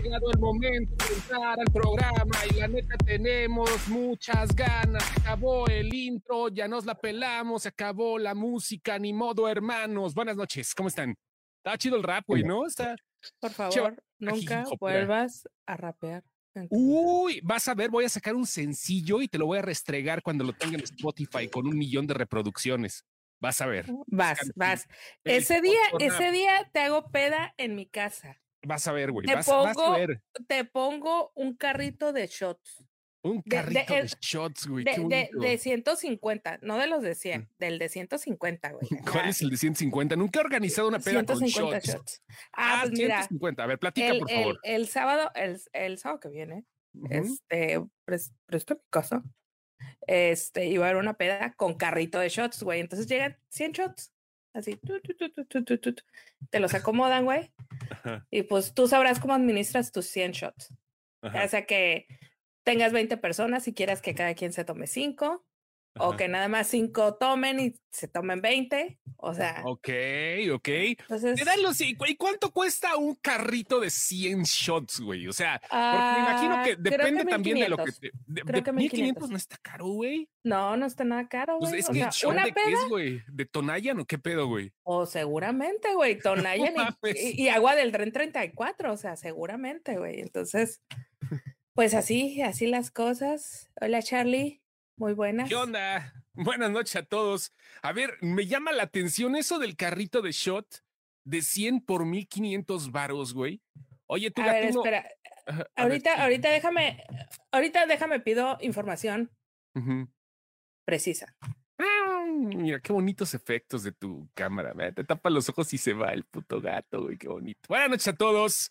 llegado el momento de entrar al programa y la neta tenemos muchas ganas. Se acabó el intro, ya nos la pelamos, se acabó la música, ni modo, hermanos. Buenas noches, ¿cómo están? Está chido el rap, güey, ¿no? Está. Por favor, nunca vuelvas a rapear. Uy, vas a ver, voy a sacar un sencillo y te lo voy a restregar cuando lo tenga en Spotify con un millón de reproducciones. Vas a ver. Vas, vas. Ese día, ese día te hago peda en mi casa. Vas a ver, güey. Te, vas, pongo, a ver. te pongo un carrito de shots. Un carrito de, shots, güey. De, de, 150, no de los de 100, mm. del de 150, güey. ¿Cuál es el de 150? Nunca he organizado una peda con shots. shots. Ah, pues 150. A ver, platica, por favor. El, sábado, el, el, sábado que viene, este, presto mi casa. Este, iba a haber una peda con carrito de shots, güey. Entonces llegan 100 shots. Así, te los acomodan, güey. Y pues tú sabrás cómo administras tus 100 shots. O sea que tengas 20 personas y quieras que cada quien se tome 5, o que nada más 5 tomen y se tomen 20, o sea. Ok, ok. Entonces, ¿Y cuánto cuesta un carrito de 100 shots, güey? O sea, me imagino que depende también de lo que te... De, creo que 1500 no está caro, güey. No, no está nada caro, pues güey. es que o ¿una de qué es, güey? ¿De Tonayan o qué pedo, güey? O seguramente, güey, Tonayan y, y, agua del tren 34, o sea, seguramente, güey. Entonces... Pues así, así las cosas. Hola Charlie, muy buenas. ¿Qué onda? Buenas noches a todos. A ver, me llama la atención eso del carrito de shot de 100 por 1500 varos, güey. Oye, tú A ver, espera. ahorita, ahorita déjame, ahorita déjame pido información precisa. Mira, qué bonitos efectos de tu cámara. Te tapa los ojos y se va el puto gato, güey, qué bonito. Buenas noches a todos.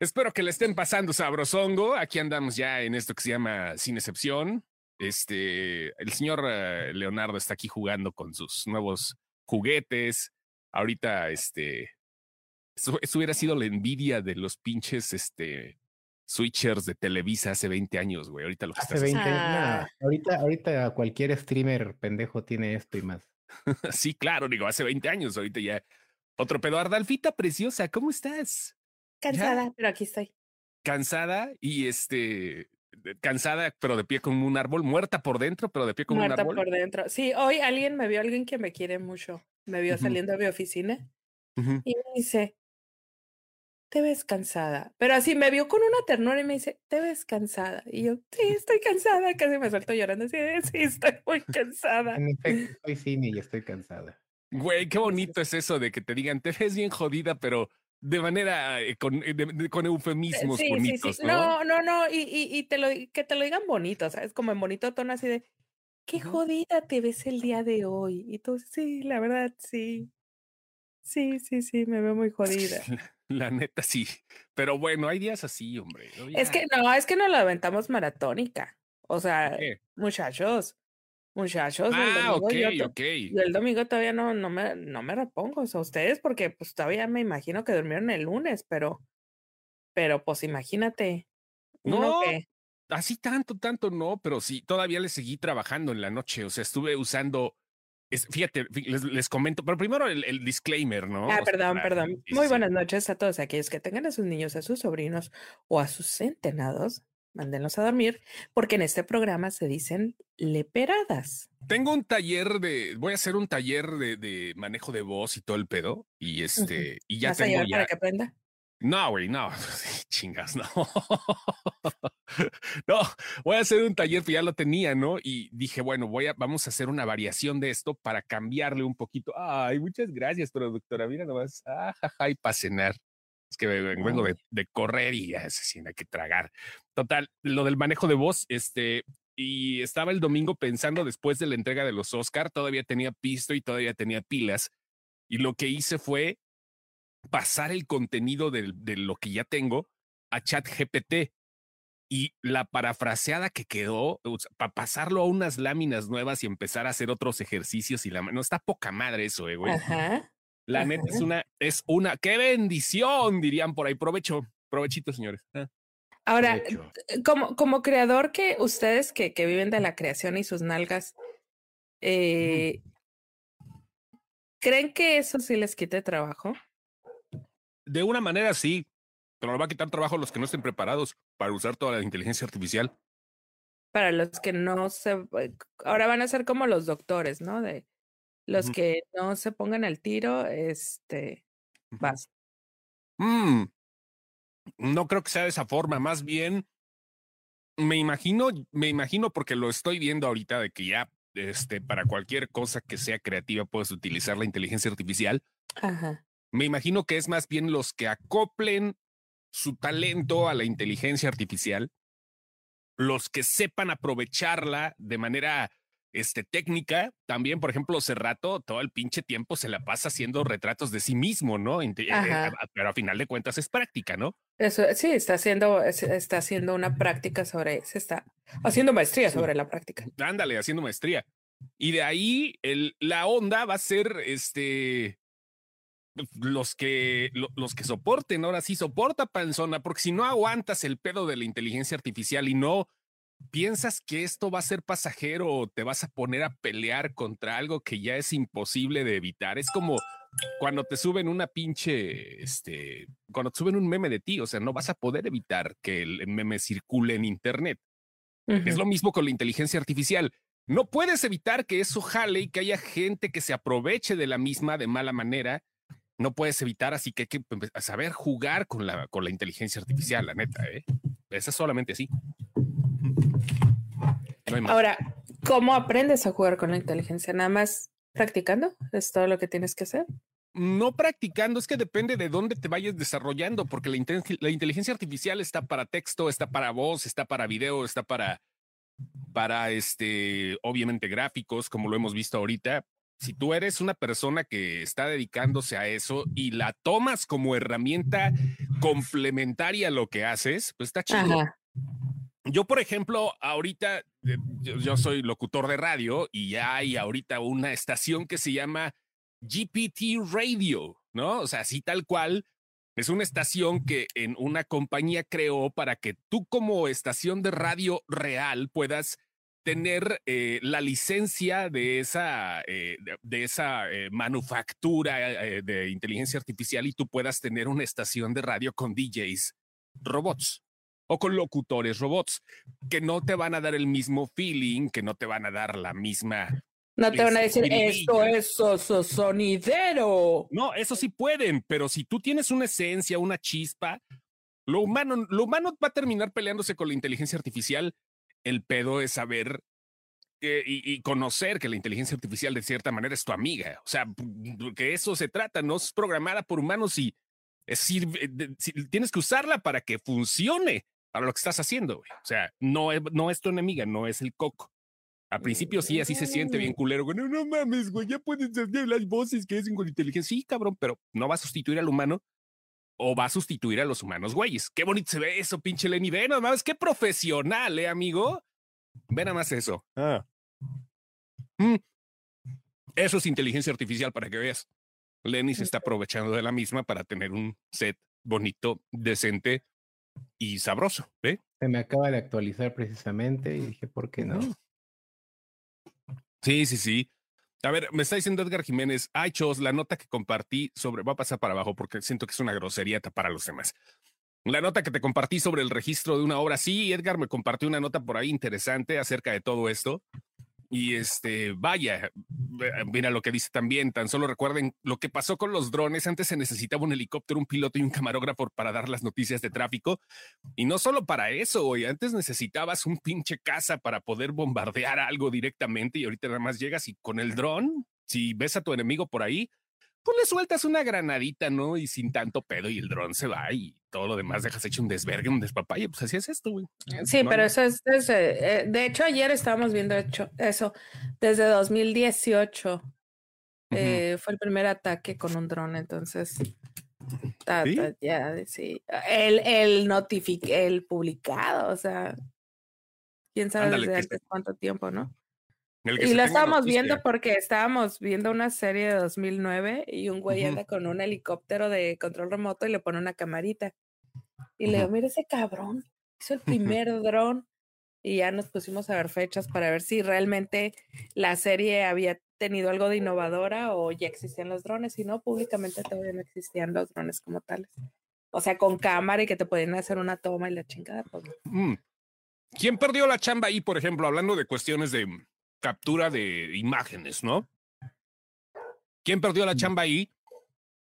Espero que le estén pasando sabrosongo. Aquí andamos ya en esto que se llama Sin Excepción. Este, el señor eh, Leonardo está aquí jugando con sus nuevos juguetes. Ahorita, este, eso, hubiera sido la envidia de los pinches, este, switchers de Televisa hace 20 años, güey. Ahorita lo que hace 20 años. ahorita, ahorita cualquier streamer pendejo tiene esto y más. sí, claro, digo, hace 20 años, ahorita ya. Otro pedo, Ardalfita preciosa, ¿cómo estás? Cansada, pero aquí estoy. Cansada y este, cansada, pero de pie como un árbol, muerta por dentro, pero de pie como un árbol. Muerta por dentro. Sí, hoy alguien me vio, alguien que me quiere mucho, me vio saliendo de mi oficina y me dice, te ves cansada. Pero así me vio con una ternura y me dice, te ves cansada. Y yo, sí, estoy cansada. Casi me suelto llorando. Así, sí, estoy muy cansada. En efecto, soy cine y estoy cansada. Güey, qué bonito es eso de que te digan, te ves bien jodida, pero de manera eh, con, eh, con eufemismos bonitos, ¿no? No, no, y, y, te lo, que te lo digan bonito, ¿sabes? Como en bonito tono así de, qué jodida te ves el día de hoy. Y tú, sí, la verdad, sí. Sí, sí, sí, me veo muy jodida. La neta sí. Pero bueno, hay días así, hombre. Es que no, es que nos la aventamos maratónica. O sea, muchachos, muchachos. Ah, ok, ok. Y el domingo todavía no, no, me, no me repongo. O sea, ustedes, porque pues todavía me imagino que durmieron el lunes, pero, pero pues imagínate. No, así tanto, tanto no, pero sí, todavía le seguí trabajando en la noche. O sea, estuve usando fíjate, les, comento, pero primero el, disclaimer, ¿no? Ah, perdón, perdón. Muy buenas noches a todos aquellos que tengan a sus niños, a sus sobrinos o a sus centenados. Mándenlos a dormir, porque en este programa se dicen leperadas. Tengo un taller de, voy a hacer un taller de, manejo de voz y todo el pedo. Y este, y ya tengo ya. para que aprenda? No, güey, no, chingas, no. no, voy a hacer un taller que ya lo tenía, ¿no? Y dije, bueno, voy a, vamos a hacer una variación de esto para cambiarle un poquito. Ay, muchas gracias, productora. Mira nomás, ah, y para cenar. Es que vengo de, de correr y hay que tragar. Total, lo del manejo de voz, este, y estaba el domingo pensando después de la entrega de los Oscar, todavía tenía pisto y todavía tenía pilas. Y lo que hice fue pasar el contenido de, lo que ya tengo a ChatGPT y la parafraseada que quedó para pasarlo a unas láminas nuevas y empezar a hacer otros ejercicios y la no está poca madre eso, eh, güey. La neta es una, es una, qué bendición, dirían por ahí. Provecho, provechito, señores. Ah. Ahora, eh, como, como creador que ustedes que, que viven de la creación y sus nalgas, eh, ¿creen que eso sí les quite trabajo? de una manera sí. Pero nos va a quitar trabajo a los que no estén preparados para usar toda la inteligencia artificial. Para los que no se... Eh, ahora van a ser como los doctores, ¿no? De los que no se pongan al tiro, este... Vas. Mm. No creo que sea de esa forma, más bien me imagino, me imagino porque lo estoy viendo ahorita de que ya este, para cualquier cosa que sea creativa puedes utilizar la inteligencia artificial. Ajá. Me imagino que es más bien los que acoplen su talento a la inteligencia artificial, los que sepan aprovecharla de manera este, técnica. También, por ejemplo, Cerrato todo el pinche tiempo se la pasa haciendo retratos de sí mismo, ¿no? Eh, eh, pero a final de cuentas es práctica, ¿no? Eso, sí, está haciendo, está haciendo una práctica sobre, se está haciendo maestría sobre la práctica. Ándale, haciendo maestría. Y de ahí el, la onda va a ser este los que los que soporten, ahora sí soporta panzona, porque si no aguantas el pedo de la inteligencia artificial y no piensas que esto va a ser pasajero o te vas a poner a pelear contra algo que ya es imposible de evitar. Es como cuando te suben una pinche, este, cuando te suben un meme de ti, o sea, no vas a poder evitar que el meme circule en Internet. Es lo mismo con la inteligencia artificial. No puedes evitar que eso jale y que haya gente que se aproveche de la misma de mala manera. No puedes evitar, así que hay que saber jugar con la, con la inteligencia artificial, la neta, ¿eh? Esa es solamente así. Ahora, ¿cómo aprendes a jugar con la inteligencia? ¿Nada más practicando? ¿Es todo lo que tienes que hacer? No practicando, es que depende de dónde te vayas desarrollando, porque la, inteligencia artificial está para texto, está para voz, está para video, está para, para este, obviamente gráficos, como lo hemos visto ahorita. Si tú eres una persona que está dedicándose a eso y la tomas como herramienta complementaria a lo que haces, pues está chido. Yo, por ejemplo, ahorita, eh, yo, soy locutor de radio y ya hay ahorita una estación que se llama GPT Radio, ¿no? O sea, así tal cual, es una estación que en una compañía creó para que tú como estación de radio real puedas tener eh, la licencia de esa, eh, de, esa manufactura de inteligencia artificial y tú puedas tener una estación de radio con DJs robots o con locutores robots que no te van a dar el mismo feeling, que no te van a dar la misma. No te van a decir esto es sonidero. No, eso sí pueden, pero si tú tienes una esencia, una chispa, lo humano, lo humano va a terminar peleándose con la inteligencia artificial. El pedo es saber y, y, conocer que la inteligencia artificial de cierta manera es tu amiga. O sea, que eso se trata, no es programada por humanos y es tienes que usarla para que funcione para lo que estás haciendo. O sea, no es, no es tu enemiga, no es el coco. Al principio sí, así se siente bien culero. Güey. No, no mames, güey, ya puedes hacer las voces que hacen con inteligencia. Sí, cabrón, pero no va a sustituir al humano o va a sustituir a los humanos, güeyes. Qué bonito se ve eso, pinche Lenny. Ve nomás, qué profesional, ¿eh, amigo? Ve nada más eso. Ah. Mm. Eso es inteligencia artificial para que veas. Lenny se está aprovechando de la misma para tener un set bonito, decente, y sabroso, ¿ve? Se me acaba de actualizar precisamente y dije, ¿por qué no? Sí, sí, sí. A ver, me está diciendo Edgar Jiménez, ay, Chos, la nota que compartí sobre, va a pasar para abajo porque siento que es una grosería para los demás. La nota que te compartí sobre el registro de una obra, sí, Edgar me compartió una nota por ahí interesante acerca de todo esto. Y este, vaya, mira lo que dice también, tan solo recuerden lo que pasó con los drones. Antes se necesitaba un helicóptero, un piloto y un camarógrafo para dar las noticias de tráfico. Y no solo para eso, hoy antes necesitabas un pinche casa para poder bombardear algo directamente y ahorita nada más llegas y con el dron, si ves a tu enemigo por ahí, pues le sueltas una granadita, ¿no? Y sin tanto pedo y el dron se va y todo lo demás dejas hecho un desvergue, un despapalle. Pues así es esto, güey. Sí, pero eso es, eh, de hecho, ayer estábamos viendo hecho eso desde 2018. Eh, fue el primer ataque con un dron, entonces. ya, sí. El, el el publicado, o sea, quién sabe desde cuánto tiempo, ¿no? Y lo estábamos viendo porque estábamos viendo una serie de 2009 y un güey anda con un helicóptero de control remoto y le pone una camarita. Y le digo, mira ese cabrón, hizo el primer dron. Y ya nos pusimos a ver fechas para ver si realmente la serie había tenido algo de innovadora o ya existían los drones. Y no, públicamente todavía no existían los drones como tales. O sea, con cámara y que te pueden hacer una toma y la chingada. Pues, mm. ¿Quién perdió la chamba ahí, por ejemplo, hablando de cuestiones de captura de imágenes, ¿no? ¿Quién perdió la mm. chamba ahí?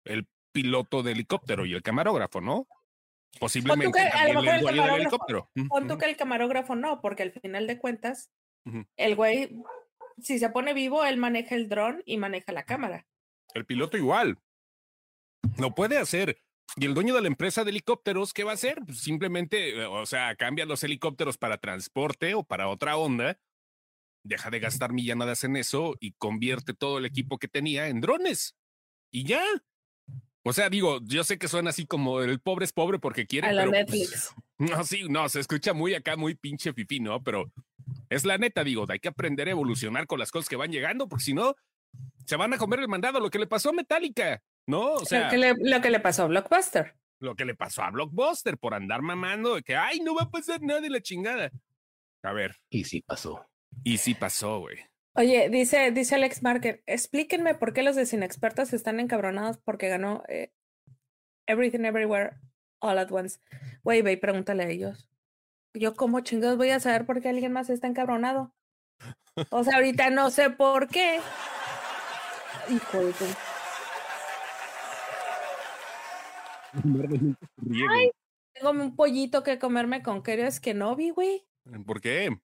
El piloto de helicóptero y el camarógrafo, ¿no? Posiblemente el, helicóptero. O tú que el camarógrafo no, porque al final de cuentas, el güey, si se pone vivo, él maneja el dron y maneja la cámara. El piloto igual. Lo puede hacer. Y el dueño de la empresa de helicópteros, ¿qué va a hacer? Pues simplemente, eh, o sea, cambia los helicópteros para transporte o para otra onda, deja de gastar millanadas en eso y convierte todo el equipo que tenía en drones. Y ya. O sea, digo, yo sé que suena así como el pobre es pobre porque quiere. A la Netflix. no, sí, no, se escucha muy acá, muy pinche fifí, ¿no? Pero es la neta, digo, hay que aprender a evolucionar con las cosas que van llegando, porque si no, se van a comer el mandado. Lo que le pasó a Metallica, ¿no? O sea. Lo que le, lo que le pasó a Blockbuster. Lo que le pasó a Blockbuster por andar mamando de que, ay, no va a pasar nada de la chingada. A ver. Y sí pasó. Y sí pasó, güey. Oye, dice, dice Alex Market, explíquenme por qué los de Sin Expertos están encabronados porque ganó eh, Everything Everywhere All at Once. Güey, ve y pregúntale a ellos. Yo, como chingados voy a saber por qué alguien más está encabronado? O sea, ahorita no sé por qué. Hijo de Ay, tengo un pollito que comerme con es que no vi, güey. ¿Por qué?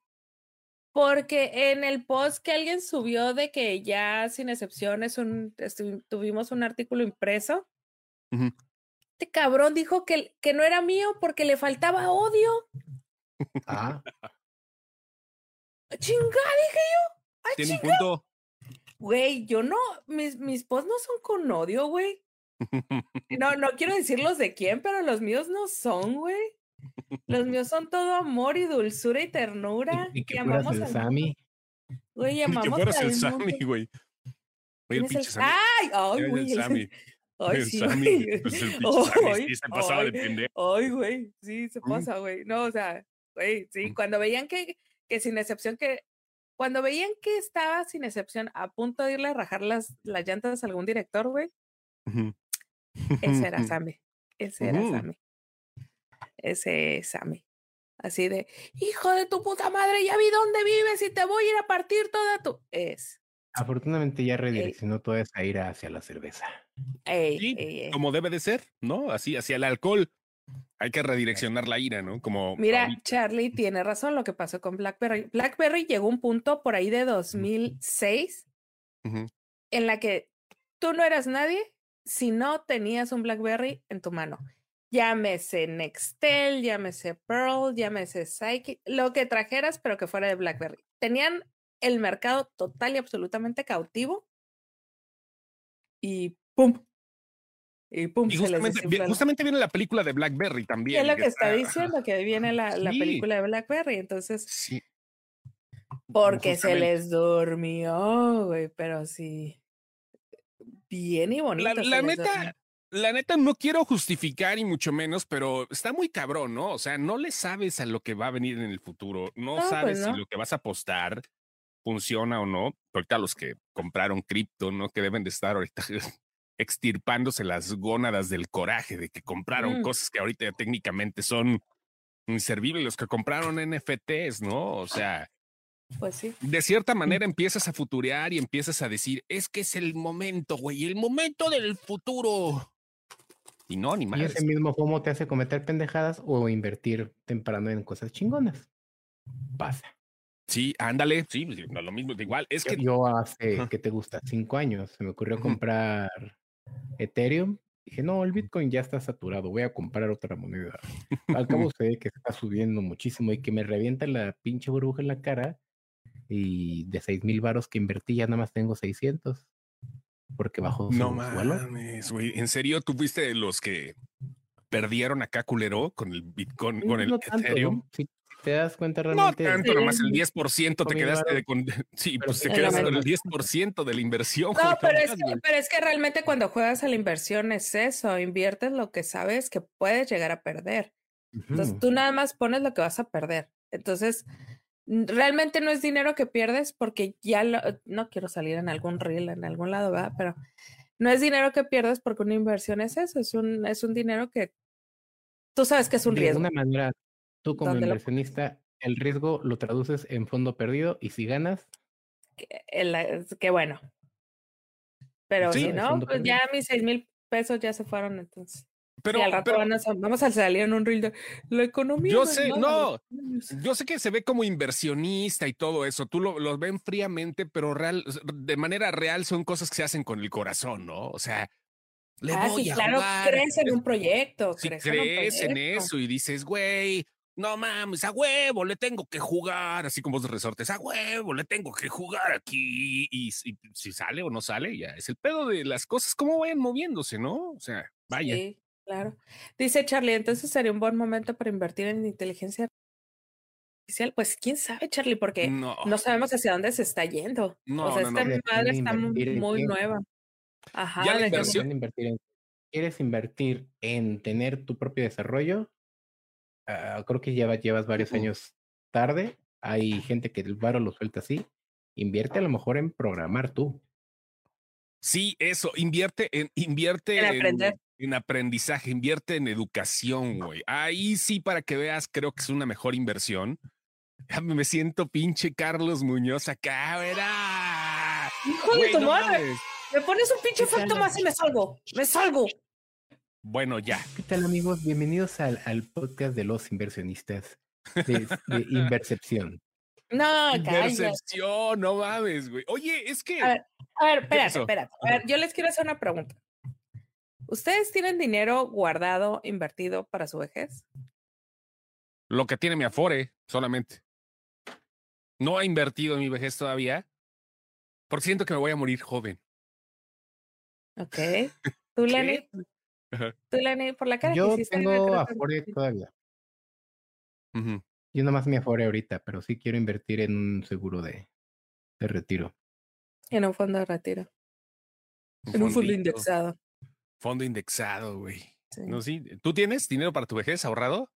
Porque en el post que alguien subió de que ya sin excepciones un, tuvimos un artículo impreso, este cabrón dijo que, que no era mío porque le faltaba odio. Ah. Chingada, dije yo. Tiene un punto. Güey, yo no, mis, mis posts no son con odio, güey. No, no quiero decirlos de quién, pero los míos no son, güey. Los míos son todo amor y dulzura y ternura. Y, que amamos el Sammy. Güey, amamos que fueras el Sammy, güey. Oye, el pinche Sammy. ¡Ay! ¡Ay, güey! El Sammy. Ay, sí, Sammy. Pues el pinche Sammy se pasaba de pendejo. Ay, güey. Sí, se pasa, güey. No, o sea, güey, sí. Cuando veían que, que sin excepción que... Cuando veían que estaba sin excepción a punto de irle a rajar las, las llantas a algún director, güey. Ese era Sammy. Ese era Sammy ese Sammy. Así de, hijo de tu puta madre, ya vi dónde vives y te voy a ir a partir toda tu... Es. Afortunadamente ya redireccionó toda esa ira hacia la cerveza. sí, como debe de ser, ¿no? Así, hacia el alcohol. Hay que redireccionar la ira, ¿no? Como. Mira, Charlie tiene razón lo que pasó con Blackberry. Blackberry llegó a un punto por ahí de 2006 en la que tú no eras nadie si no tenías un Blackberry en tu mano llámese Nextel, llámese Pearl, llámese Psyche, lo que trajeras, pero que fuera de BlackBerry. Tenían el mercado total y absolutamente cautivo y ¡pum! Y pum, justamente, viene la película de Blackberry también. es lo que, está, diciendo, que viene la, la, película de Blackberry. Entonces, sí. porque se les durmió, güey, pero sí. Bien y bonito. La, la neta, la neta no quiero justificar y mucho menos, pero está muy cabrón, ¿no? O sea, no le sabes a lo que va a venir en el futuro, no, pues sabes si lo que vas a apostar funciona o no. Ahorita los que compraron cripto, ¿no? Que deben de estar ahorita extirpándose las gónadas del coraje de que compraron mm. cosas que ahorita técnicamente son inservibles, los que compraron NFTs, ¿no? O sea, pues sí. De cierta manera empiezas a futurear y empiezas a decir, es que es el momento, güey, el momento del futuro. Y no, ni más. Y ese mismo FOMO te hace cometer pendejadas o invertir temprano en cosas chingonas. Pasa. Sí, ándale, sí, pues, lo mismo, igual. Es que yo hace, ¿qué te gusta? Cinco años, se me ocurrió comprar Ethereum. Dije, no, el Bitcoin ya está saturado, voy a comprar otra moneda. Al cabo sé que está subiendo muchísimo y que me revienta la pinche burbuja en la cara. Y de seis mil varos que invertí ya nada más tengo 600 porque bajó No mames, güey. ¿En serio tú fuiste de los que perdieron acá culero con el Bitcoin, con el Ethereum? Si te das cuenta realmente. No tanto, nomás el 10% te quedaste con. Sí, pues te quedaste con el 10% de la inversión. No, pero es, que, pero es que realmente cuando juegas a la inversión es eso, inviertes lo que sabes que puedes llegar a perder. Entonces tú nada más pones lo que vas a perder. Entonces, realmente no es dinero que pierdes porque ya no quiero salir en algún reel, en algún lado, ¿verdad? Pero no es dinero que pierdes porque una inversión es eso, es un, es un dinero que tú sabes que es un De riesgo. alguna manera, tú como ¿Dónde lo- inversionista, el riesgo lo traduces en fondo perdido y si ganas, que, el- es- que bueno. Pero Sí, si no, pues perdido. ya mis seis mil pesos ya se fueron entonces. Pero, y al rato pero van a vamos a salir en un reel de la economía. Yo sé, no. los niños". yo sé que se ve como inversionista y todo eso. Tú lo, lo ven fríamente, pero real, de manera real son cosas que se hacen con el corazón, ¿no? O sea, le Ah, voy sí, a claro, crees en un proyecto. si crees, crees en, en un proyecto. eso y dices, güey, no mames, a huevo, le tengo que jugar, así como los resortes, a huevo, le tengo que jugar aquí. Y, si- si sale o no sale, ya es el pedo de las cosas, cómo vayan moviéndose, ¿no? O sea, vaya. Sí, claro. Dice Charlie, entonces sería un buen momento para invertir en inteligencia artificial. Pues quién sabe, Charlie, porque no, no sabemos hacia dónde se está yendo. No, o sea, no, esta madre está muy nueva. Ajá, Ya la inversión- ¿Quieres invertir en, ¿Quieres invertir en tener tu propio desarrollo? Ah, creo que lleva, llevas varios años tarde. Hay gente que el varo lo suelta así. Invierte a lo mejor en programar tú. Sí, eso, invierte en, invierte En aprender. en aprendizaje, invierte en educación, güey. Ahí sí, para que veas, creo que es una mejor inversión. Ya Me siento pinche Carlos Muñoz acá, ¿verdad? Hijo de tu no madre. mames. Me pones un pinche efecto más y me salgo. Me salgo. Bueno, ya. ¿Qué tal amigos? Bienvenidos al, al podcast de los inversionistas de, de Invercepción. No, calla. Percepción, no mames, güey. Oye, es que. A ver, a ver, espérate, espérate. A ver, yo les quiero hacer una pregunta. ¿Ustedes tienen dinero guardado, invertido para su vejez? Lo que tiene mi Afore, solamente. No ha invertido en mi vejez todavía. Porque siento que me voy a morir joven. Ok. ¿Tú? Ajá. ¿Tú, Lenny? Por la cara que Yo hiciste, yo tengo creo que- Afore todavía. Ujú. Yo nomás mi Afore ahorita, pero sí quiero invertir en un seguro de, de retiro. En un fondo de retiro. En un fondo indexado. Fondo indexado, güey. Sí. No, sí. ¿Tú tienes dinero para tu vejez ahorrado?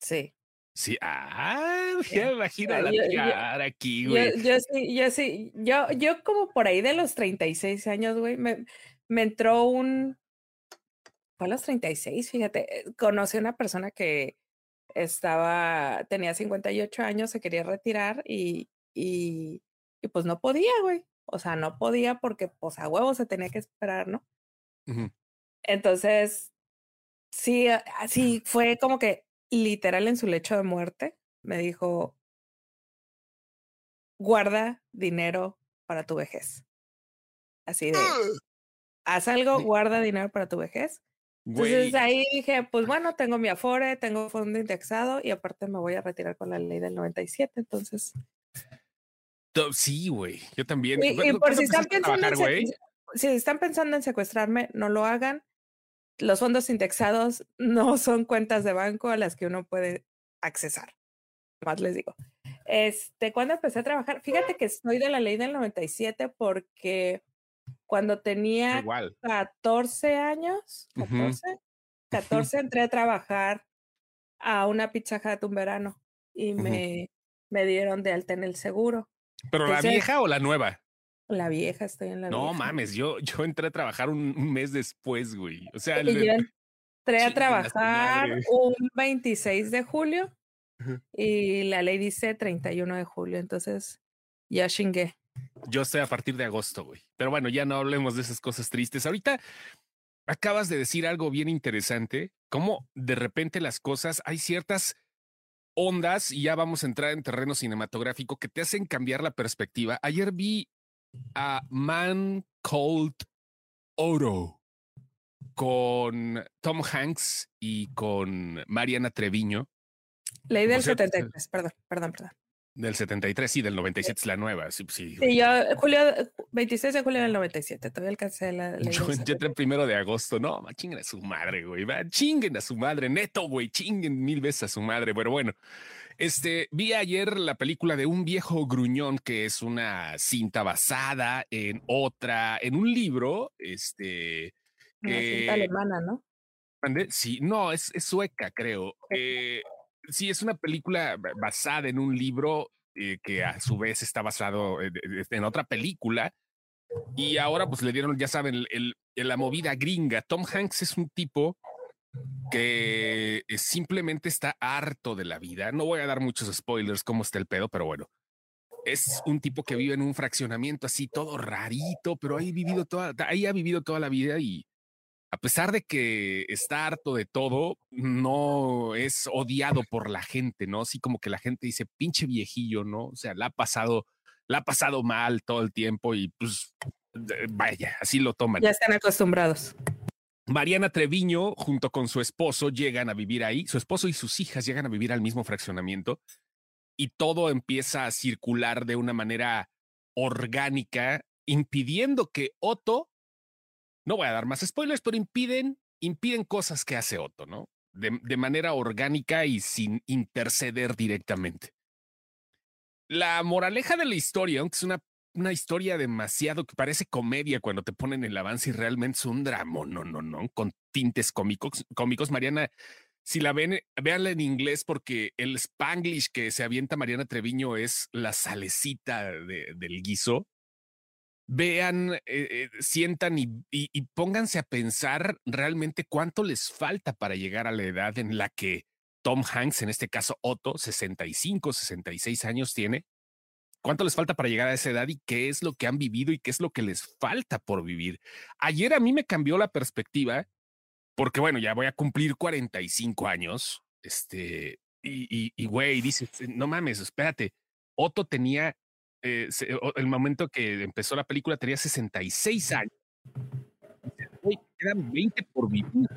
Sí. Sí. Ah, ya me imagino Ah, la yo- aquí, güey. yo sí, yo sí, yo, yo como por ahí de los 36 años, güey, me, me entró un, fue a los 36, fíjate, eh, conocí a una persona que estaba, tenía 58 años, se quería retirar y, y, y pues no podía, güey, o sea, no podía porque pues a huevo se tenía que esperar, ¿no? Ujú. Entonces, sí, a- así fue como que literal en su lecho de muerte me dijo, guarda dinero para tu vejez. Así de, haz algo, guarda dinero para tu vejez. Entonces ahí dije, pues bueno, tengo mi Afore, tengo fondo indexado y aparte me voy a retirar con la ley del 97. Entonces, to- sí, güey. Yo también. y, y ¿Cuándo- por si están pensando trabajar, si están pensando en secuestrarme, no lo hagan. Los fondos indexados no son cuentas de banco a las que uno puede accesar. Más les digo. Este, cuando empecé a trabajar, fíjate que soy de la ley del 97 porque cuando tenía Igual. 14 años, Ujú. 14, 14 entré a trabajar a una pizza Hut un verano y me, me dieron de alta en el seguro. ¿Pero la vieja o la nueva? La vieja, estoy en la No vieja. mames, yo, yo entré a trabajar un, un mes después, güey. O sea, Y yo entré a trabajar un 26 de julio y la ley dice 31 de julio, entonces ya chingué. yo estoy a partir de agosto, güey. Pero bueno, ya no hablemos de esas cosas tristes. Ahorita acabas de decir algo bien interesante, cómo de repente las cosas, hay ciertas ondas, y ya vamos a entrar en terreno cinematográfico, que te hacen cambiar la perspectiva. Ayer vi a Man Cold Oro con Tom Hanks y con Mariana Treviño Ley del cierto, 73, perdón, perdón, perdón. del 73 y del 97 es la nueva. Sí, sí, Sí, yo, julio, 26 de julio del 97, todavía alcancé la ley. Yo, entré el primero de agosto. No, ma, chinguen a su madre, güey. va, Chinguen a su madre, neto, güey. Chinguen mil veces a su madre. Pero bueno, este vi ayer la película de un viejo gruñón que es una cinta basada en otra, en un libro. Este, Una cinta alemana, ¿no? sí, no, es, es sueca, creo. Eh, sí, es una película ba- basada en un libro eh, que a su vez está basado en, en otra película. Y ahora pues le dieron, ya saben, el, el- la movida gringa. Tom Hanks es un tipo que eh, simplemente está harto de la vida. No voy a dar muchos spoilers cómo está el pedo, pero bueno, es un tipo que vive en un fraccionamiento así todo rarito, pero ahí vivido toda, ahí ha vivido toda la vida y a pesar de que está harto de todo, no es odiado por la gente, ¿no? Así como que la gente dice, pinche viejillo, ¿no? O sea, la ha pasado, la ha pasado mal todo el tiempo y pues vaya, así lo toman. Ya están acostumbrados. Mariana Treviño, junto con su esposo, llegan a vivir ahí. Su esposo y sus hijas llegan a vivir al mismo fraccionamiento y todo empieza a circular de una manera orgánica, impidiendo que Otto, no voy a dar más spoilers, pero impiden, impiden cosas que hace Otto, ¿no? De, de manera orgánica y sin interceder directamente. La moraleja de la historia, aunque es una una historia demasiado que parece comedia cuando te ponen el avance y realmente es un drama, no, no, no, con tintes cómicos, cómicos. Mariana, si la ven, véanla en inglés porque el spanglish que se avienta Mariana Treviño es la salecita del guiso. Vean, eh, eh, sientan y, y pónganse a pensar realmente cuánto les falta para llegar a la edad en la que Tom Hanks, en este caso Otto, 65, 66 años tiene cuánto les falta para llegar a esa edad y qué es lo que han vivido y qué es lo que les falta por vivir. Ayer a mí me cambió la perspectiva porque, bueno, ya voy a cumplir 45 años. Este, y, y, güey, dices, no mames, espérate. Otto tenía, eh, el momento que empezó la película tenía 66 años. Güey, quedan 20 por vivir.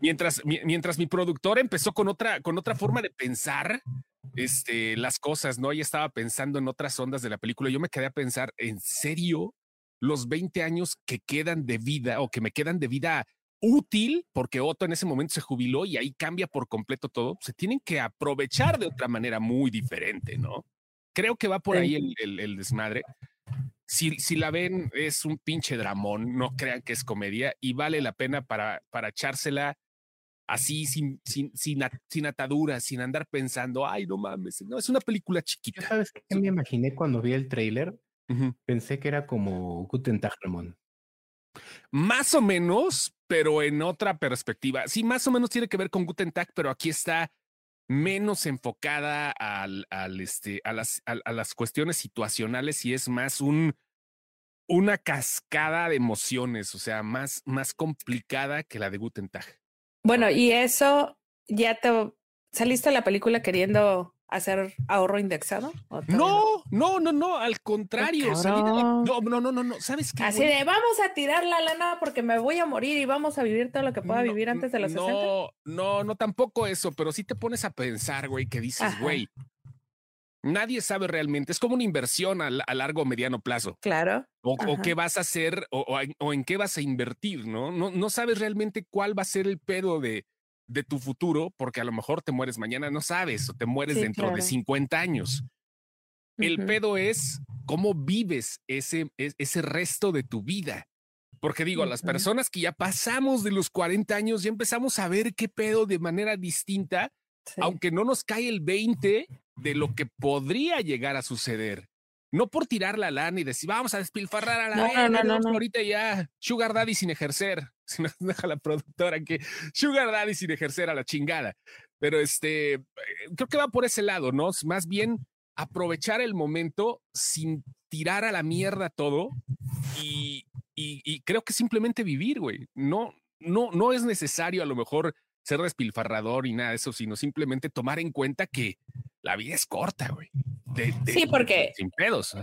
Mientras, mientras mi productor empezó con otra, con otra forma de pensar, este, las cosas, ¿no? Ella estaba pensando en otras ondas de la película. Yo me quedé a pensar, ¿en serio? Los 20 años que quedan de vida o que me quedan de vida útil, porque Otto en ese momento se jubiló y ahí cambia por completo todo, se tienen que aprovechar de otra manera muy diferente, ¿no? Creo que va por ahí el, el, desmadre. Si, si, la ven, es un pinche dramón, no crean que es comedia y vale la pena para, para echársela así sin, sin, sin, sin ataduras, sin andar pensando, ay, no mames, no, es una película chiquita. ¿Sabes qué me imaginé cuando vi el tráiler? Pensé que era como Guten Tag, Ramón. Más o menos, pero en otra perspectiva. Sí, más o menos tiene que ver con Guten Tag, pero aquí está menos enfocada al, al este, a, las, a, las cuestiones situacionales y es más un, una cascada de emociones, o sea, más, más complicada que la de Guten Tag. Bueno, y eso ya te saliste a la película queriendo hacer ahorro indexado? No, no, no, no, al contrario. no, no, no, no, no, ¿sabes qué? Así de vamos a tirar la lana porque me voy a morir y vamos a vivir todo lo que pueda vivir antes de los no, 60. No, no, no, tampoco eso, pero sí te pones a pensar, güey, que dices, güey, nadie sabe realmente, es como una inversión a, largo o mediano plazo. Claro. O, qué vas a hacer o, en qué vas a invertir, ¿no? ¿no? No sabes realmente cuál va a ser el pedo de, de tu futuro, porque a lo mejor te mueres mañana, no sabes, o te mueres dentro de 50 años. El pedo es cómo vives ese, e, ese resto de tu vida. Porque digo, a las personas que ya pasamos de los 40 años, ya empezamos a ver qué pedo de manera distinta, aunque no nos cae el 20 de lo que podría llegar a suceder. No por tirar la lana y decir, vamos a despilfarrar a la no, no, no, ahorita ya Sugar Daddy sin ejercer. Si nos deja la productora que Sugar Daddy sin ejercer a la chingada. Pero este, eh, creo que va por ese lado, ¿no? Más bien aprovechar el momento sin tirar a la mierda todo y, y, y creo que simplemente vivir, güey. No, no, no es necesario a lo mejor ser despilfarrador y nada de eso, sino simplemente tomar en cuenta que la vida es corta, güey. sí, porque... Sin pedos.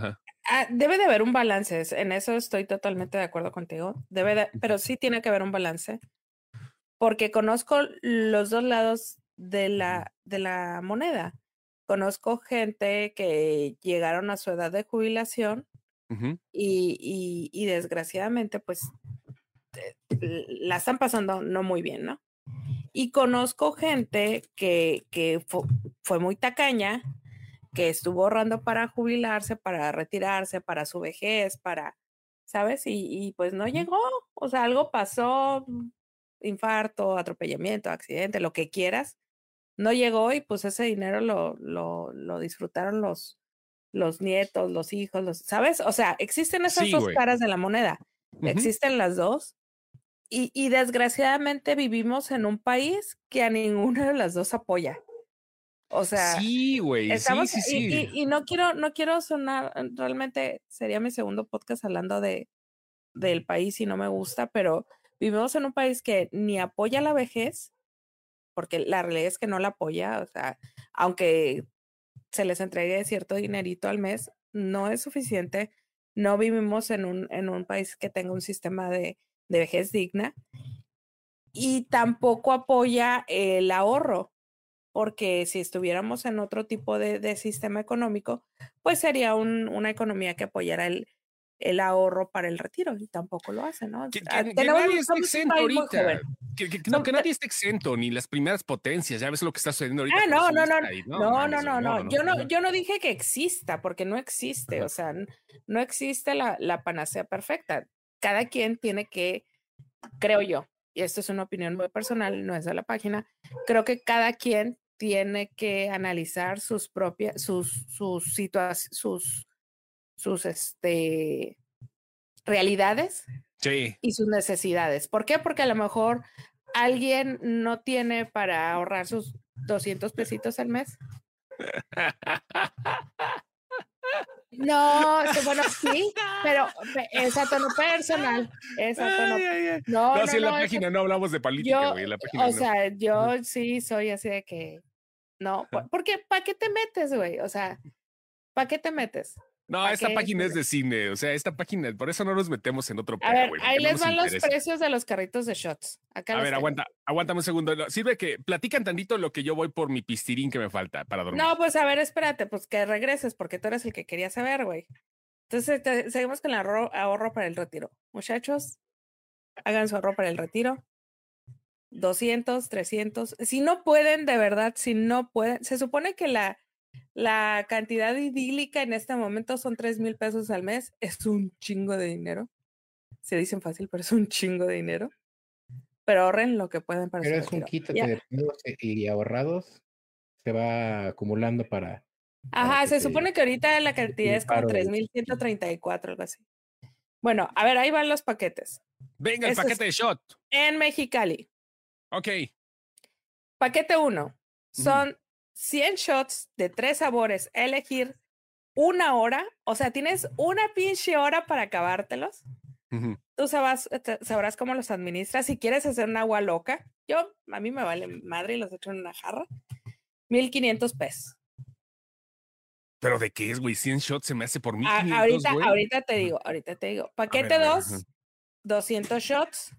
Ah, debe de haber un balance, en eso estoy totalmente de acuerdo contigo, debe pero sí tiene que haber un balance, porque conozco los dos lados de la, de la moneda. Conozco gente que llegaron a su edad de jubilación y, y, desgraciadamente pues eh, la están pasando no muy bien, ¿no? Y conozco gente que, que fue muy tacaña, que estuvo ahorrando para jubilarse, para retirarse, para su vejez, para, ¿sabes? Y, pues no llegó, o sea, algo pasó, infarto, atropellamiento, accidente, lo que quieras, no llegó y pues ese dinero lo, lo, lo disfrutaron los, los nietos, los hijos, los, ¿sabes? O sea, existen esas dos caras de la moneda, existen las dos y, y desgraciadamente vivimos en un país que a ninguna de las dos apoya. O sea, sí, güey. Sí, sí, sí. Y, y, y, no quiero, no quiero sonar, realmente sería mi segundo podcast hablando de del país y no me gusta, pero vivimos en un país que ni apoya la vejez, porque la realidad es que no la apoya, o sea, aunque se les entregue cierto dinerito al mes, no es suficiente. No vivimos en un, en un país que tenga un sistema de, de vejez digna y tampoco apoya el ahorro, porque si estuviéramos en otro tipo de, de sistema económico, pues sería un, una economía que apoyara el, el ahorro para el retiro y tampoco lo hace, ¿no? Que, ah, que, que nadie está exento ahorita. Que, no, que nadie está exento, ni las primeras potencias, ya ves lo que está sucediendo ahorita. Ah, no, no, no, no, no, no, no, yo no, yo no dije que exista, porque no existe, o sea, no existe la, la panacea perfecta. Cada quien tiene que, creo yo, y esto es una opinión muy personal, no es de la página, creo que cada quien tiene que analizar sus propias, sus, sus situaciones, sus sus este, realidades y sus necesidades. ¿Por qué? Porque a lo mejor alguien no tiene para ahorrar sus 200 pesitos al mes. No, bueno, sí, pero es a tono personal. Es a tono, no, no, no, en la página no hablamos de política, güey. La página o sea, yo sí soy así de que, no, porque ¿para qué te metes, güey? O sea, ¿para qué te metes? No, esta página es de cine, o sea, esta página, por eso no nos metemos en otro A ver, ahí les van los precios de los carritos de shots. Acá a ver, aguanta, aguántame un segundo. Sirve que platican tantito lo que yo voy por mi pistirín que me falta para dormir. No, pues a ver, espérate, pues que regreses, porque tú eres el que quería saber, güey. Entonces, seguimos con el ahorro, ahorro para el retiro. Muchachos, hagan su ahorro para el retiro. 200, 300. Si no pueden, de verdad, si no pueden, se supone que la la cantidad idílica en este momento son 3 mil pesos al mes. Es un chingo de dinero. Se dicen fácil, pero es un chingo de dinero. Pero ahorren lo que pueden para Pero es un kit de y ahorrados. Se va acumulando para. Ajá, se supone que ahorita la cantidad es como 3.134, algo así. Bueno, a ver, ahí van los paquetes. Venga, el paquete de shot. En Mexicali. Ok. Paquete 1. Son 100 shots de tres sabores, elegir una hora, o sea, tienes una pinche hora para acabártelos. Tú sabrás, sabrás cómo los administras. Si quieres hacer un agua loca, yo, a mí me vale madre y los echo en una jarra. 1500 pesos. ¿Pero de qué es, güey? 100 shots se me hace por 1500, Ahorita, ahorita te digo, ahorita te digo. Paquete 2, 200 shots,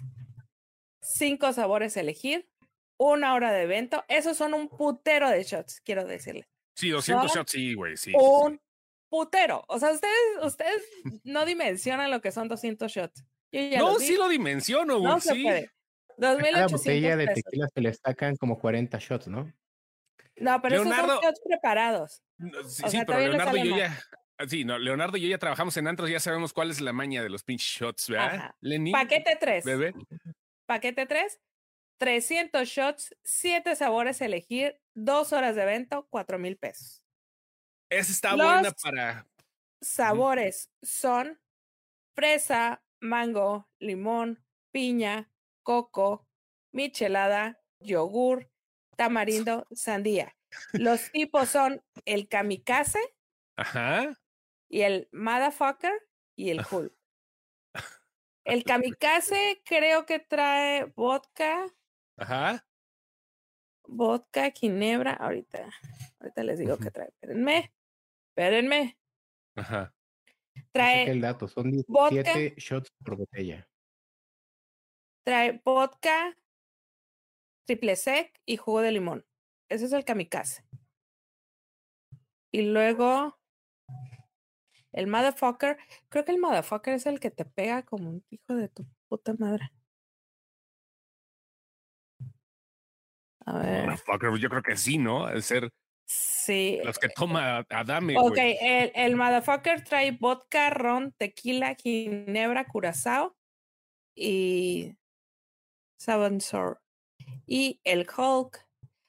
5 sabores elegir, una hora de evento. Esos son un putero de shots, quiero decirle. Sí, 200 shots, sí, güey, sí. Un putero. O sea, ustedes, ustedes no dimensionan lo que son 200 shots. no, sí lo dimensiono, güey. No sí. se puede. Cada botella de tequila se le sacan como 40 shots, ¿no? No, pero esos son shots preparados. sí, pero Leonardo y yo ya. Sí, no, Leonardo y yo ya trabajamos en antros, ya sabemos cuál es la maña de los pinches shots, ¿verdad? Paquete 3. Bebé. Paquete 3, 300 shots, 7 sabores a elegir, 2 horas de evento, 4 mil pesos. Esa está buena para. Sabores son fresa, mango, limón, piña, coco, michelada, yogur, tamarindo, sandía. Los tipos son el kamikaze Ajá. y el motherfucker y el hulk. El kamikaze creo que trae vodka, Ajá. Vodka, ginebra, ahorita, ahorita les digo que trae. Espérenme, espérenme. Ajá. Trae. el dato, son 17 shots por botella. Trae vodka, triple sec y jugo de limón. Ese es el kamikaze. Y luego el motherfucker, creo que el motherfucker es el que te pega como un hijo de tu puta madre. A ver. yo creo que sí, ¿no? Al ser sí. los que toma Adame. Ok, el, el motherfucker trae vodka, ron, tequila, ginebra, curazao y Sabanzor. Y el Hulk.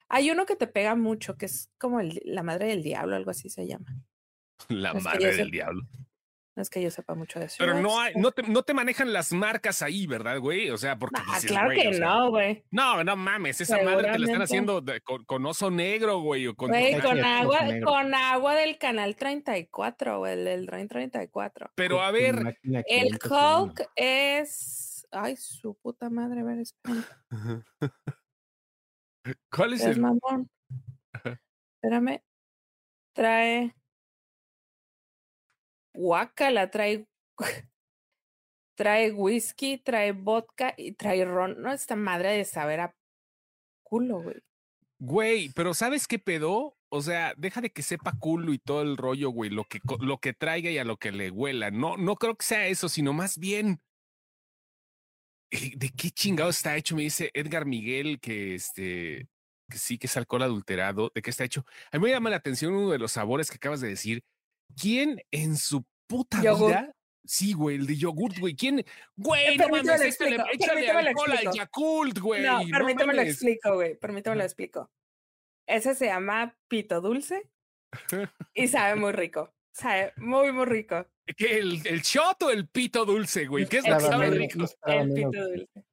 Hay uno que te pega mucho, que es como el, la madre del diablo, algo así se llama. La madre del diablo. No es que yo sepa mucho de eso. Pero no hay, no te, no te manejan las marcas ahí, ¿verdad, güey? O sea, porque. Ah, dices, claro güey, que o sea, no, güey. No, no mames, esa madre te la están haciendo de- con, con oso negro, güey, o con. Güey, con agua, negro. con agua del canal 34, güey, el del Drain 34. Pero a ver, El 501. Hulk es. Ay, su puta madre, a ver, espérame. ¿cuál es Es el? mamón. Espérame. Trae. Guacala, trae. trae whisky, trae vodka y trae ron. No, esta madre de saber a culo, güey. Güey, pero ¿sabes qué pedo? O sea, deja de que sepa culo y todo el rollo, güey, lo que, lo que traiga y a lo que le huela. No, no creo que sea eso, sino más bien. eh, ¿De qué chingado está hecho? Me dice Edgar Miguel que este que sí que es alcohol adulterado. ¿De qué está hecho? A mí me llama la atención uno de los sabores que acabas de decir. ¿Quién en su puta vida? Sí, güey, el de yogurt, güey. ¿Quién? Güey, Eh, no permíteme mames, lo échale, explico, échale alcohol al. Yakult, güey. No, no permíteme lo explico, güey. Permíteme lo explico. Ese se llama pito dulce y sabe muy rico. Sabe muy, muy rico. ¿Qué, el, el shot o el pito dulce, güey? ¿Qué es lo que sabe rico? no El pito dulce.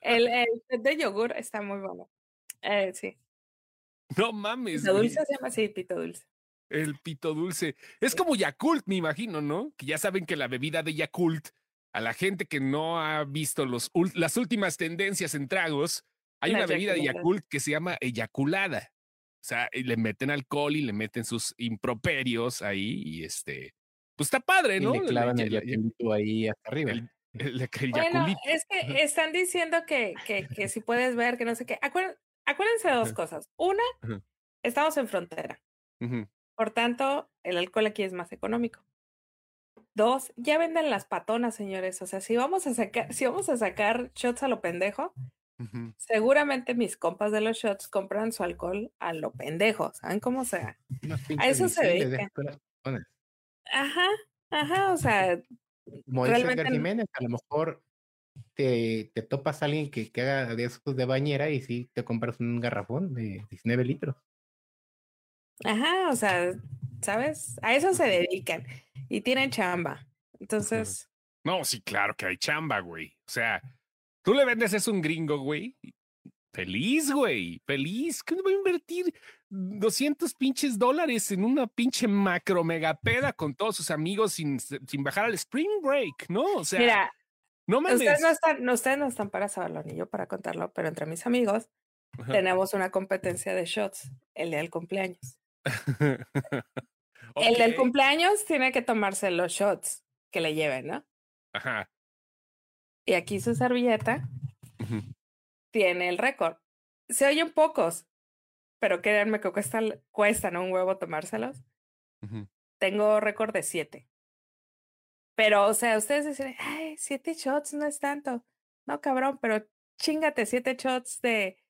El, el de yogur está muy bueno. Eh, sí. No mames. Pito güey. dulce se llama así, pito dulce. El pito dulce. Es como Yakult, me imagino, ¿no? Que ya saben que la bebida de Yakult, a la gente que no ha visto los, las últimas tendencias en tragos, hay La una bebida de. Yakult que se llama eyaculada. O sea, y le meten alcohol y le meten sus improperios ahí y este, pues está padre, Y ¿no? le clavan el yaculito ahí hasta arriba. el- el- el Bueno, es que están diciendo que, que, que si puedes ver, que no sé qué. Acuér- acuérdense de dos cosas. Una, estamos en frontera. Por tanto, el alcohol aquí es más económico. Dos, ya venden las patonas, señores. O sea, si vamos a sacar, si vamos a sacar shots a lo pendejo, seguramente mis compas de los shots compran su alcohol a lo pendejo. ¿Saben cómo sea? A eso se dedican. Ajá, ajá. O sea, Como dice Jiménez, a lo mejor te, te topas a alguien que, que haga de esos de bañera y sí te compras un garrafón de 19 litros. Ajá, o sea, ¿sabes? A eso se dedican y tienen chamba. Entonces, No, sí, claro que hay chamba, güey. O sea, tú le vendes eso a un gringo, güey. Feliz, güey. Feliz. ¿Qué voy a invertir 200 pinches dólares en una pinche macro megapeda con todos sus amigos sin, sin bajar al spring break? No, o sea, mira, no mames. ustedes no están, no, ustedes no están para saberlo ni yo para contarlo, pero entre mis amigos Ajá. tenemos una competencia de shots el día del cumpleaños. El del cumpleaños tiene que tomarse los shots que le lleven, ¿no? Ajá. Y aquí su servilleta tiene el récord. Se oyen pocos, pero créanme que cuesta, cuestan un huevo tomárselos. Tengo récord de siete. Pero, o sea, ustedes dicen, ay, siete shots no es tanto. No, cabrón, pero chingate siete shots de.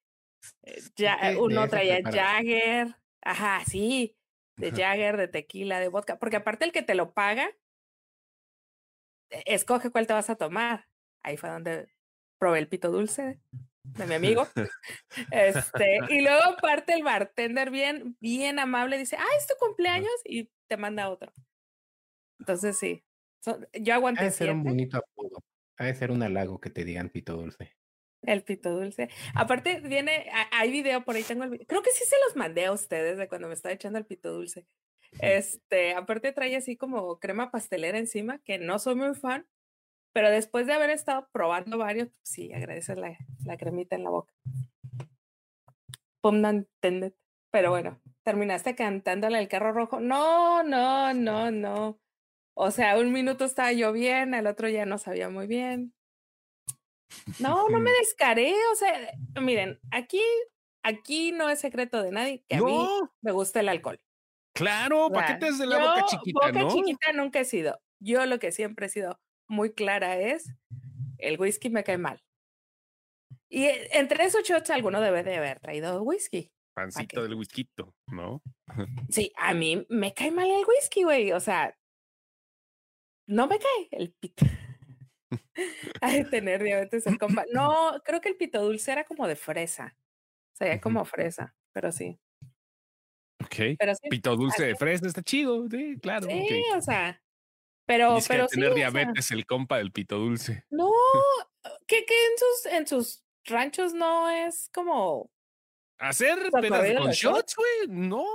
eh, ya, uno traía. Jagger. Ajá, sí. De Ajá. Jagger, de tequila, de vodka. Porque aparte el que te lo paga, e- escoge cuál te vas a tomar. Ahí fue donde probé el pito dulce de mi amigo. Este, y luego aparte el bartender bien, bien amable dice, ah, es tu cumpleaños y te manda otro. Entonces sí, son- yo Ha aguanté de ser un bonito apodo. Ha de ser un halago que te digan pito dulce. El pito dulce. Aparte viene, ha- hay video por ahí, tengo el video. Creo que sí se los mandé a ustedes de cuando me estaba echando el pito dulce. Este, aparte trae así como crema pastelera encima, que no soy muy fan, pero después de haber estado probando varios, pues sí, agradeces la, la cremita en la boca. Pum, no entended. Pero bueno, terminaste cantándole el carro rojo. No, no, no, no. O sea, un minuto estaba yo bien, al otro ya no sabía muy bien. No, no me descaré. O sea, miren, aquí, aquí no es secreto de nadie que a mí me gusta el alcohol. claro, paquetes de la boca chiquita, boca ¿no? chiquita nunca he sido. Yo lo que siempre he sido muy clara es el whisky me cae mal. Y eh, entre esos shots alguno debe de haber traído whisky. Pancito del whisky, ¿no? Sí, a mí me cae mal el whisky, güey. O sea, no me cae el pito. De tener diabetes el compa. No, creo que el pito dulce era como de fresa. O sea, como fresa, pero sí. Ok. Pero sí, Pito dulce de fresa está chido, sí, claro. sí, o sea, Pero, Dice pero tener sí, o sea, diabetes el compa del pito dulce. no, que, que en sus, en sus ranchos no es como ¿Hacer ¿Te pedas acuerdas de con shots, güey? No,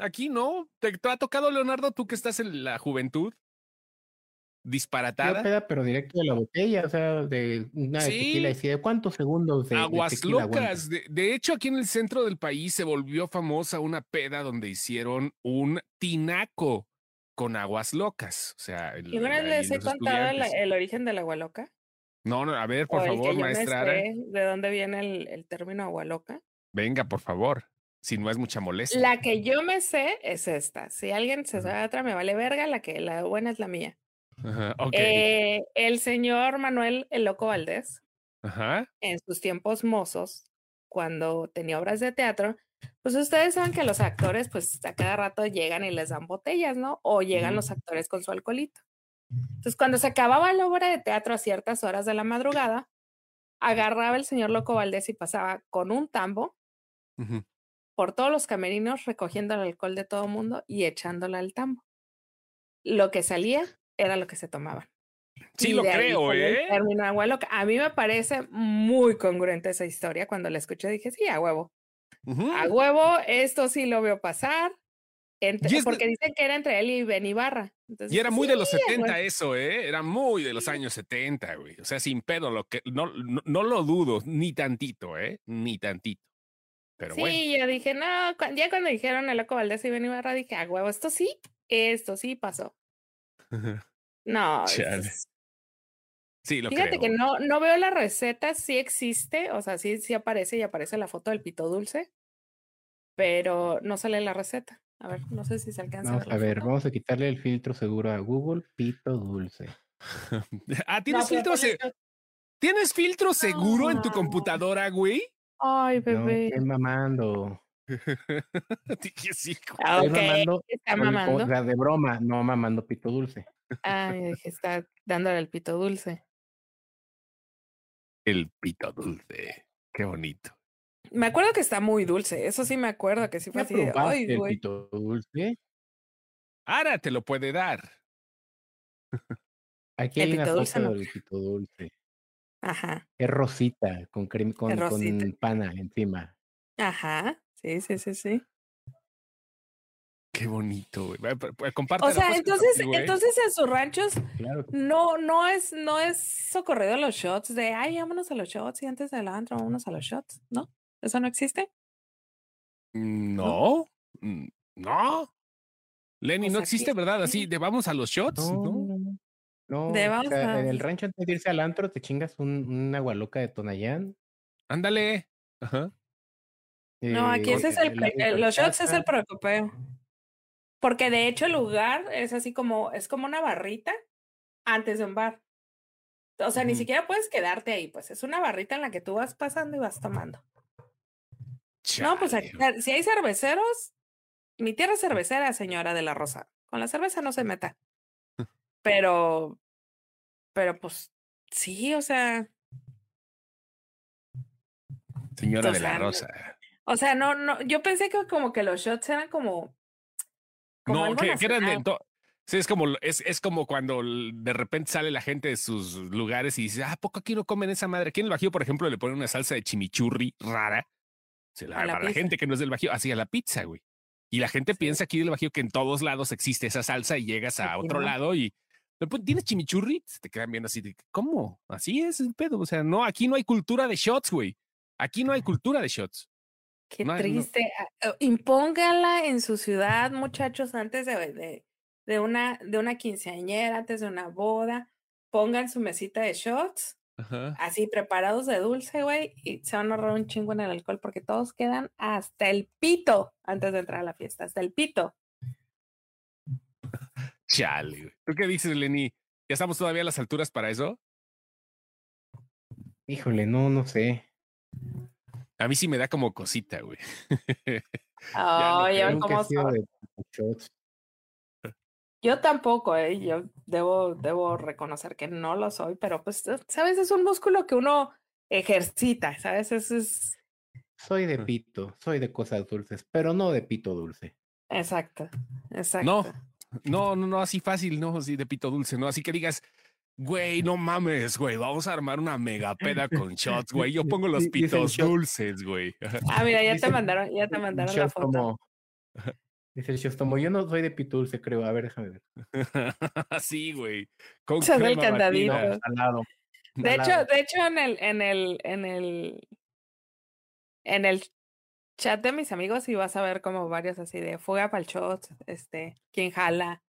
aquí no. ¿Te, te ha tocado, Leonardo, tú que estás en la juventud? Yo Disparatada. peda, pero directo de la botella, o sea, de una de tequila. Y Sí. si de cuántos segundos de, de Aguas tequila locas. De, de hecho, aquí en el centro del país se volvió famosa una peda donde hicieron un tinaco con aguas locas. O sea, el- ¿Alguna vez les he contado el, el origen del agua loca? No, no, a ver, por favor, maestra. De dónde viene el, el término agua loca. Venga, por favor. Si no es mucha molestia. La que yo me sé es esta. Si alguien se sabe otra, me vale verga, la que la buena es la mía. Ajá. Eh, el señor Manuel El Loco Valdés, Ajá. en sus tiempos mozos, cuando tenía obras de teatro, pues ustedes saben que los actores, pues a cada rato llegan y les dan botellas, ¿no? O llegan los actores con su alcoholito. Entonces, cuando se acababa la obra de teatro a ciertas horas de la madrugada, agarraba el señor Loco Valdés y pasaba con un tambo por todos los camerinos recogiendo el alcohol de todo mundo y echándolo al tambo. Lo que salía era lo que se tomaban. Sí, Y lo creo, ¿eh? término agua loca. A mí me parece muy congruente esa historia. Cuando la escuché dije, sí, a huevo. A huevo, esto sí lo veo pasar. Entre- porque dicen que era entre él y Ben Ibarra. Entonces, Y era muy de los sí, a 70 huevo. eso, ¿eh? Era muy de los años 70, güey. O sea, sin pedo, lo que, no, no, no lo dudo, ni tantito, ¿eh? Ni tantito. Pero Sí, bueno. yo dije, no, cu- ya cuando dijeron el loco Valdés y Ben Ibarra, dije, a huevo, esto sí, esto sí pasó. No, es- Chale. es- Sí, lo Fíjate creo. que no, no veo la receta, sí existe, o sea, sí, sí aparece y aparece la foto del pito dulce, pero no sale la receta. A ver, no sé si se alcanza Vamos a ver. a ver, foto. vamos a quitarle el filtro seguro a Google, pito dulce. Ah, No, ¿tienes pero filtro, ponle se- yo- ¿tienes filtro seguro en tu No. computadora, güey? Ay, No, bebé. estoy mamando. Dije, sí. Ah, Estoy ok, mamando. está con- o mamando. sea, de broma, no mamando pito dulce. Ay, dije, está dándole el pito dulce. El pito dulce. Qué bonito. Me acuerdo que está muy dulce, eso sí me acuerdo que sí fue ¿Ya así de, ay, el güey. pito dulce? Ahora te lo puede dar. Aquí El hay una pito dulce foto no. del pito dulce. Ajá, Es rosita, con, crem- con, rosita. con pana encima. ajá, sí, sí, sí, sí. Qué bonito, güey. Comparte O la sea, foto entonces, contigo, ¿eh? entonces en sus ranchos Claro no, no es, no es socorrido a los shots de, ay, vámonos a los shots y antes del antro, vámonos a los shots, ¿no? ¿Eso no existe? No, mm, no. Lenny, Pues no existe, ¿verdad? Así sí. de vamos a los shots, no. ¿no? no, no. No, De o vamos sea, a- en el rancho antes de irse al antro te chingas un, un agua loca de Tonayán. Ándale. Ajá. No, aquí eh, ese es el, el- la los shots es el preocupeo. Porque de hecho el lugar es así como, es como una barrita antes de un bar. O sea, ni siquiera puedes quedarte ahí, pues es una barrita en la que tú vas pasando y vas tomando. No, pues aquí- si hay cerveceros, mi tierra es cervecera, señora de la Rosa. Con la cerveza no se meta. Pero, pero pues sí, o sea, Señora de la Rosa. O sea, no, no, yo pensé que como que los shots eran como, como No, que, que eran de to- Sí, es como, es, es como cuando de repente sale la gente de sus lugares y dice, ah, ¿a poco aquí no comen esa madre? Aquí en el Bajío, por ejemplo, le ponen una salsa de chimichurri rara. Se la- A la para la gente que no es del Bajío, así a la pizza, güey. Y la gente Sí. piensa aquí del Bajío que en todos lados existe esa salsa y llegas a otro lado y "¿Pero, pues, ¿tienes chimichurri? Se te quedan viendo así de, ¿cómo? Así es el pedo. O sea, no, aquí no hay cultura de shots, güey. Aquí no hay cultura de shots. Qué No hay- no- triste. Ah, ah, Impóngala en su ciudad, muchachos, antes de, de, de una, de una quinceañera, antes de una boda. Pongan su mesita de shots, Ajá. así preparados de dulce, güey, y se van a ahorrar un chingo en el alcohol porque todos quedan hasta el pito antes de entrar a la fiesta, hasta el pito. Chale, güey. ¿Tú qué dices, Lenny? ¿Ya estamos todavía a las alturas para eso? Híjole, no, no sé. A mí sí me da como cosita, güey. Ay, ya de shots. Yo tampoco, ¿eh? Yo debo, debo reconocer que no lo soy, pero pues, eh, ¿sabes? Es un músculo que uno ejercita, ¿sabes? Eso es Soy de pito, soy de cosas dulces, pero no de pito dulce. exacto, exacto. No, No, no, no, así fácil, no, así de pito dulce, no. Así que digas, güey, no mames, güey, vamos a armar una mega peda con shots, güey. Yo pongo los pitos dulces, güey. Ah, mira, ya te mandaron, ya te mandaron la foto. Como, dice el Shostomo, yo no soy de pito dulce, creo. A ver, déjame ver. sí, güey. Con el candadito. de hecho, de hecho, en el, en el, en el, en el chat de mis amigos y vas a ver como varios así de fuga para el shot, este, quién jala.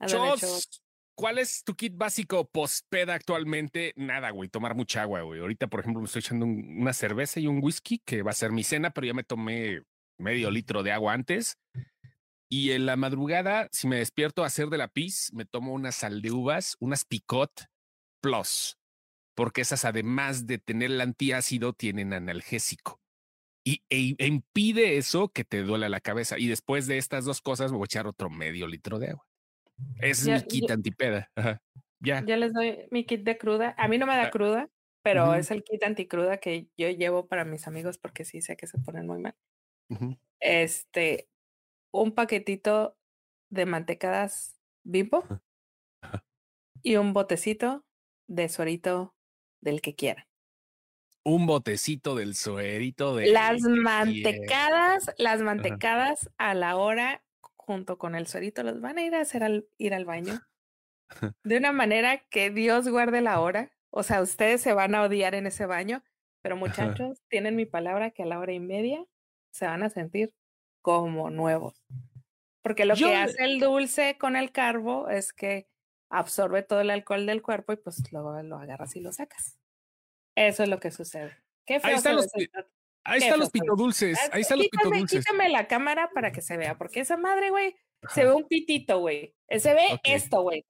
Shots. ¿Cuál es tu kit básico post-peda actualmente? Nada, güey, tomar mucha agua, güey. Ahorita, por ejemplo, me estoy echando una cerveza y un whisky que va a ser mi cena, pero ya me tomé medio litro de agua antes. Y en la madrugada, si me despierto a hacer de la pis, me tomo unas sal de uvas, unas picot plus, porque esas, además de tener el antiácido, tienen analgésico y e, e, impide eso que te duele la cabeza. Y después de estas dos cosas me voy a echar otro medio litro de agua. Es mi kit antipeda. Ya. Ya les doy mi kit de cruda. A mí no me da ah, cruda, pero es el kit anticruda que yo llevo para mis amigos porque sí sé que se ponen muy mal. Este, un paquetito de mantecadas bimbo y un botecito de suerito del que quieran un botecito del suerito de las mantecadas, las mantecadas a la hora junto con el suerito los van a ir a hacer al ir al baño de una manera que Dios guarde la hora. O sea, ustedes se van a odiar en ese baño, pero muchachos, tienen mi palabra que a la hora y media se van a sentir como nuevos. Porque lo que hace el dulce con el carbo es que absorbe todo el alcohol del cuerpo y pues luego lo agarras y lo sacas. Eso es lo que sucede. Qué ahí están los, ahí están los pito dulces. Ahí están los pito dulces. Quítame la cámara para que se vea, porque esa madre, güey, se ve un pitito, güey. Se ve esto, güey.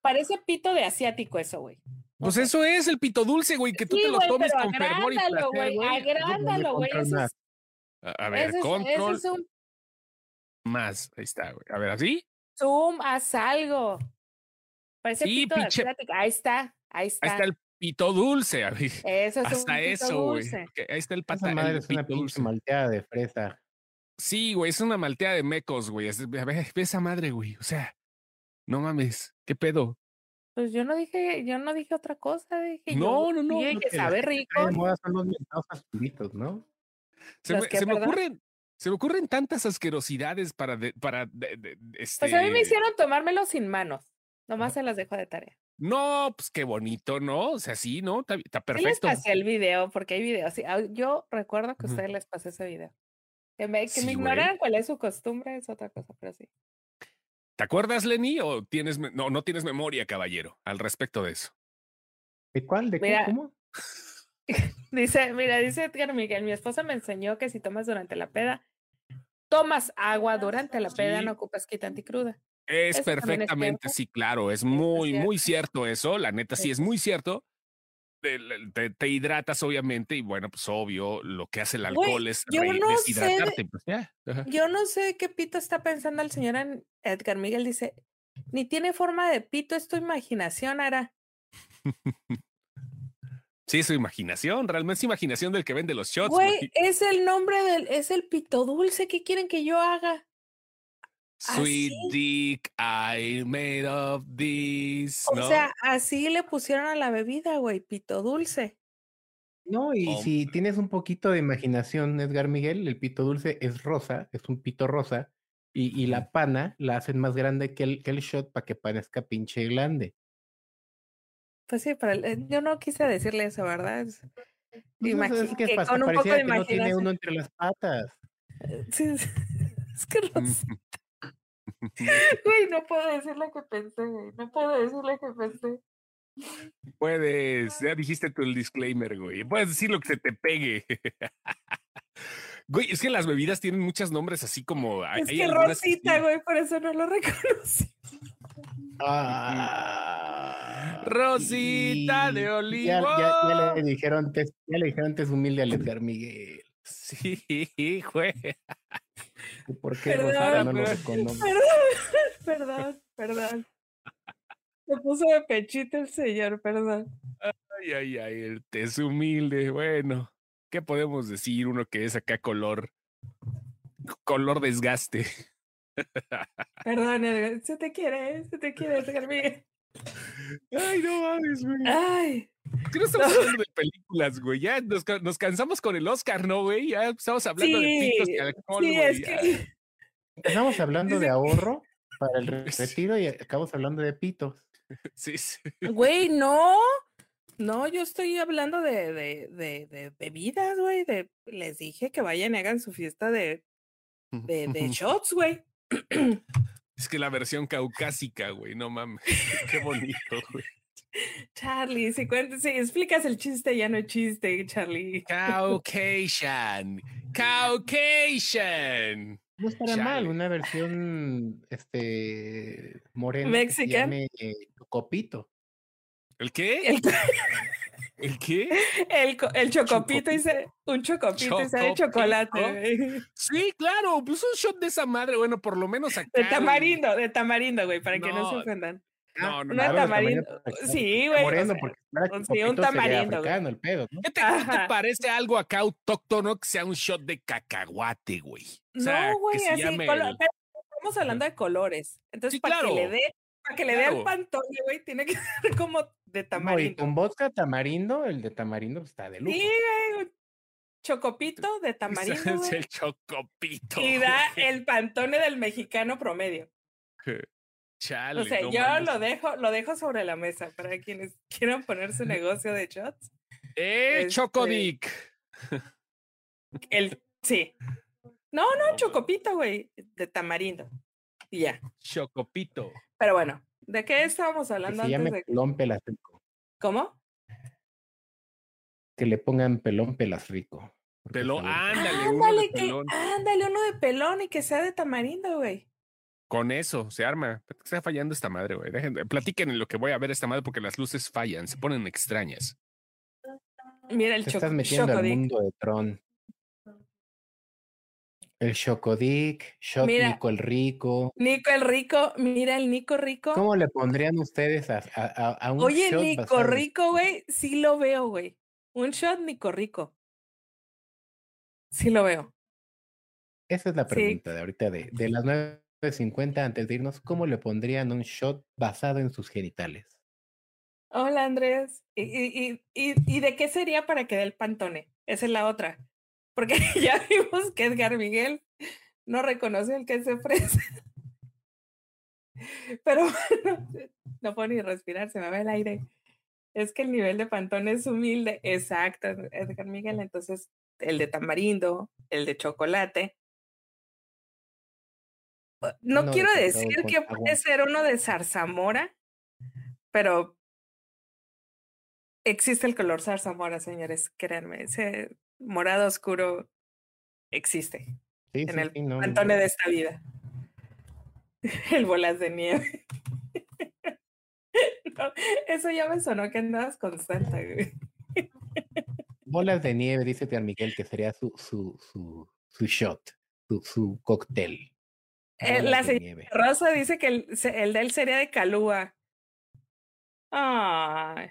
Parece pito de asiático eso, güey. Pues eso es el pito dulce, güey, que tú te lo tomes con fervor y placer, güey. Agrándalo, güey. A ver, control. Más, ahí está, güey. A ver, ¿así? Zoom, haz algo. Parece pito de asiático. Ahí está, ahí está. Ahí está el pito dulce. Eso es Hasta un eso, güey. Ahí está el pata. madre es una dulce. malteada de fresa. Sí, güey, es una malteada de mecos, güey. Ve esa madre, güey. O sea, no mames, ¿qué pedo? Pues yo no dije, yo no dije otra cosa, dije no, no, no, que sabe rico. son los ¿no? Se, me, se me, ocurren, se me ocurren tantas asquerosidades para, para, este... Pues a mí me este hicieron tomármelo sin manos. Nomás se las dejo de tarea. No, pues qué bonito, ¿no? O sea, sí, ¿no? Está, perfecto. les pasé el video, porque hay videos. Yo recuerdo que a ustedes les pasé ese video. Que me, que me ignoraran cuál es su costumbre es otra cosa, pero sí. ¿Te acuerdas, Lenny? ¿O tienes, no, no tienes memoria, caballero, al respecto de eso? ¿De cuál? ¿De qué? ¿Cómo? dice, mira, dice Edgar Miguel, mi esposa me enseñó que si tomas durante la peda, tomas agua durante la peda, no ocupas quita anticruda. Es perfectamente, sí, claro, es muy, muy cierto eso, la neta sí es muy cierto. Te, hidratas obviamente y bueno, pues obvio, lo que hace el alcohol es deshidratarte. pues, Yo no sé qué pito está pensando el señor Edgar Miguel, dice, ni tiene forma de pito, es tu imaginación, Ara. Sí, es su imaginación, realmente es imaginación del que vende los shots. Güey, es el nombre del, es el pito dulce, ¿qué quieren que yo haga? Sweet dick, I made of this. O sea, así le pusieron a la bebida, güey, pito dulce. No, y si tienes un poquito de imaginación, Edgar Miguel, el pito dulce es rosa, es un pito rosa, y, y la pana la hacen más grande que el, que el shot para que parezca pinche grande. Pues sí, pero eh, yo no quise decirle eso, ¿verdad? Pues es que, con un poco de que no tiene uno entre las patas. Eh, sí, es que rosa. Güey, no puedo decir lo que pensé, güey. No puedo decir lo que pensé. Puedes, ya dijiste tú el disclaimer, güey. Puedes decir lo que se te pegue. Güey, es que las bebidas tienen muchos nombres así como. Es que Rosita, güey, por eso no lo reconocí. Ah, Rosita de olivo. Ya, le dijeron antes, ya le dijeron antes humilde a Edgar Miguel. Sí, güey. ¿Por qué perdón, no lo reconoce? Perdón, perdón, Se puso de pechito el señor, perdón. Ay, ay, ay, el es humilde. Bueno, ¿qué podemos decir? Uno que es acá color, color desgaste. Perdón, se te quiere, se te quiere, Carmín. Ay, no mames, güey. Ay. ¿Qué no estamos hablando de películas, güey? Ya nos, nos, cansamos con el Oscar, ¿no, güey? Ya estamos hablando de pitos y alcohol, sí, güey. Es que... Estamos hablando de ahorro para el retiro y acabamos hablando de pitos. Sí, sí. Güey, no. No, yo estoy hablando de, de, de, de bebidas, güey. De, les dije que vayan y hagan su fiesta de, de, de shots, güey. Es que la versión caucásica, güey, no mames. Qué bonito, güey. Charlie, si cuentas, si explicas el chiste, ya no es chiste, Charlie. Caucasian. Caucasian. No estaría mal, una versión este morena. Mexicana. Eh, copito. ¿El qué? El, ¿El qué? El, el chocopito, se, un chocopito, y de chocolate. Sí, claro, pues un shot de esa madre, bueno, por lo menos acá. De tamarindo, de tamarindo, güey, para que no se ofendan. No, no, no. no. tamarindo. Sí, güey. Moreno, o sea, porque sí, un tamarindo. Güey. El pedo, ¿no? ¿Qué, te, ¿Qué te, parece algo acá autóctono que sea un shot de cacahuate, güey? O sea, no, güey, así. Pero estamos hablando de colores. Entonces, sí, para claro. que le dé, para que le dé Claro. al pantone, güey, tiene que ser como de No, y tamarindo. con vodka tamarindo, el de tamarindo está de lujo. Sí, güey. Chocopito de tamarindo, es el chocopito. Y da el pantone del mexicano promedio. Chale, O sea, no yo lo dejo, lo dejo sobre la mesa para quienes quieran poner su negocio de shots. ¡Eh, este- Chocodic! El, sí. No, no, chocopito, güey, de tamarindo. Y ya. Chocopito. Pero bueno, ¿de qué estábamos Que hablando se antes llame de pelón pelas rico. cómo? Que le pongan pelón pelas rico. Pelón, ándale, uno Ándale, de que, pelón. ándale, uno de pelón y que sea de tamarindo, güey. Con eso se arma. ¿Por qué Está fallando esta madre, güey. Dejen, platiquen en lo que voy a ver esta madre porque las luces fallan, se ponen extrañas. Mira el Te choco, estás metiendo al chocodic. mundo de Tron. El Chocodic, Shot Mira. Nico el Rico. Nico el rico, mira el Nico rico. ¿Cómo le pondrían ustedes a, a- a- un Oye, shot Nico basado rico, güey, sí lo veo, güey. Un shot Nico rico. Sí lo veo. Esa es la Sí. pregunta de ahorita de, de las 9.50 antes de irnos. ¿Cómo le pondrían un shot basado en sus genitales? Hola, Andrés. ¿Y, y, y, y, y de qué sería para que dé el pantone? Esa es la otra. Porque ya vimos que Edgar Miguel no reconoce el que se ofrece. Pero bueno, no puedo ni respirar, se me va el aire. Es que el nivel de pantone es humilde. Exacto, Edgar Miguel. Entonces, el de tamarindo, el de chocolate. No, Uno quiero decir que puede ser uno de zarzamora, pero existe el color zarzamora, señores, créanme. Ese morado oscuro existe Sí, en sí, el sí, no, pantone no. de esta vida. El bolas de nieve. No, eso ya me sonó que andabas con Santa, güey. Bolas de nieve, dice Pierre Miguel, que sería su, su, su, su shot, su, su cóctel. Eh, la señora nieve. Rosa dice que el, el de él sería de calúa. Ay.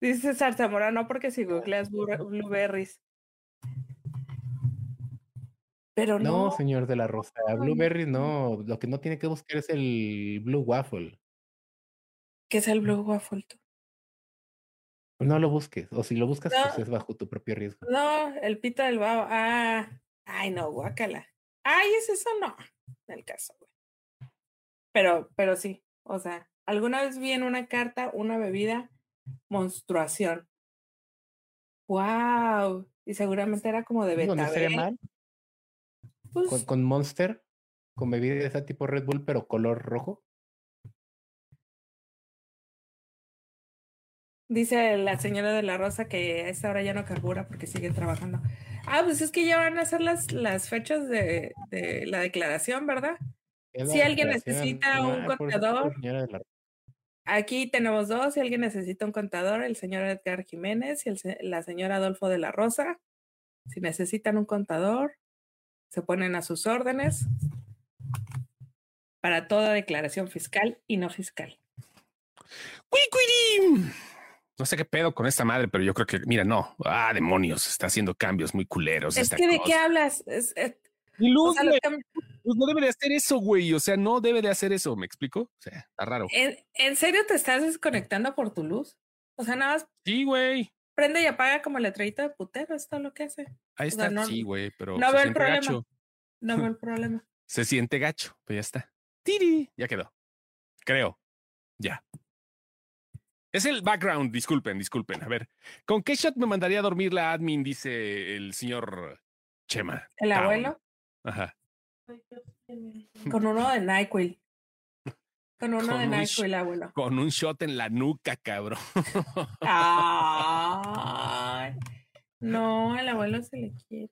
Dice Zarzamora, no porque si googleas blu- blueberries. Pero no. No, señor de la Rosa, Blueberry no. Lo que no tiene que buscar es el Blue Waffle. ¿Qué es el blue waffle? tú? No lo busques. O si lo buscas, pues es bajo tu propio riesgo. No, el pito del babo. Ah, ay, no, guácala. Ay, es eso, no. En el caso, güey. Pero, pero sí. O sea, alguna vez vi en una carta una bebida monstruación. Wow. Y seguramente era como de betabel. Pues, Con, con Monster, con bebida de ese tipo Red Bull, pero color rojo. dice la señora de la Rosa que a esta hora ya no carbura porque sigue trabajando. Ah, pues es que ya van a ser las, las fechas de, de la declaración, ¿verdad? Si alguien necesita un contador, señora de la- Aquí tenemos dos. Si alguien necesita un contador, el señor Edgar Jiménez y el la señora Adolfo de la Rosa. Si necesitan un contador, se ponen a sus órdenes para toda declaración fiscal y no fiscal. No sé qué pedo con esta madre, pero yo creo que, mira, no. Ah, demonios, está haciendo cambios muy culeros. Es esta que de qué hablas? Es- es- Y Luz, no debe de hacer eso, güey. O sea, no debe de hacer eso. ¿Me explico? O sea, está raro. ¿En, serio te estás desconectando por tu luz? O sea, nada más. Sí, güey. Prende y apaga como letrerita de putero. Esto es lo que hace. Ahí está. sí, güey, pero. No veo el problema. No veo el problema. Se siente gacho, pues ya está. Tiri, ya quedó. Creo. Ya. Es el background, disculpen, disculpen. A ver, ¿con qué shot me mandaría a dormir la admin? Dice el señor Chema. ¿El abuelo? Ajá. Con uno de NyQuil. Con uno de NyQuil, abuelo. Con un shot en la nuca, cabrón. no, el abuelo se le quiere.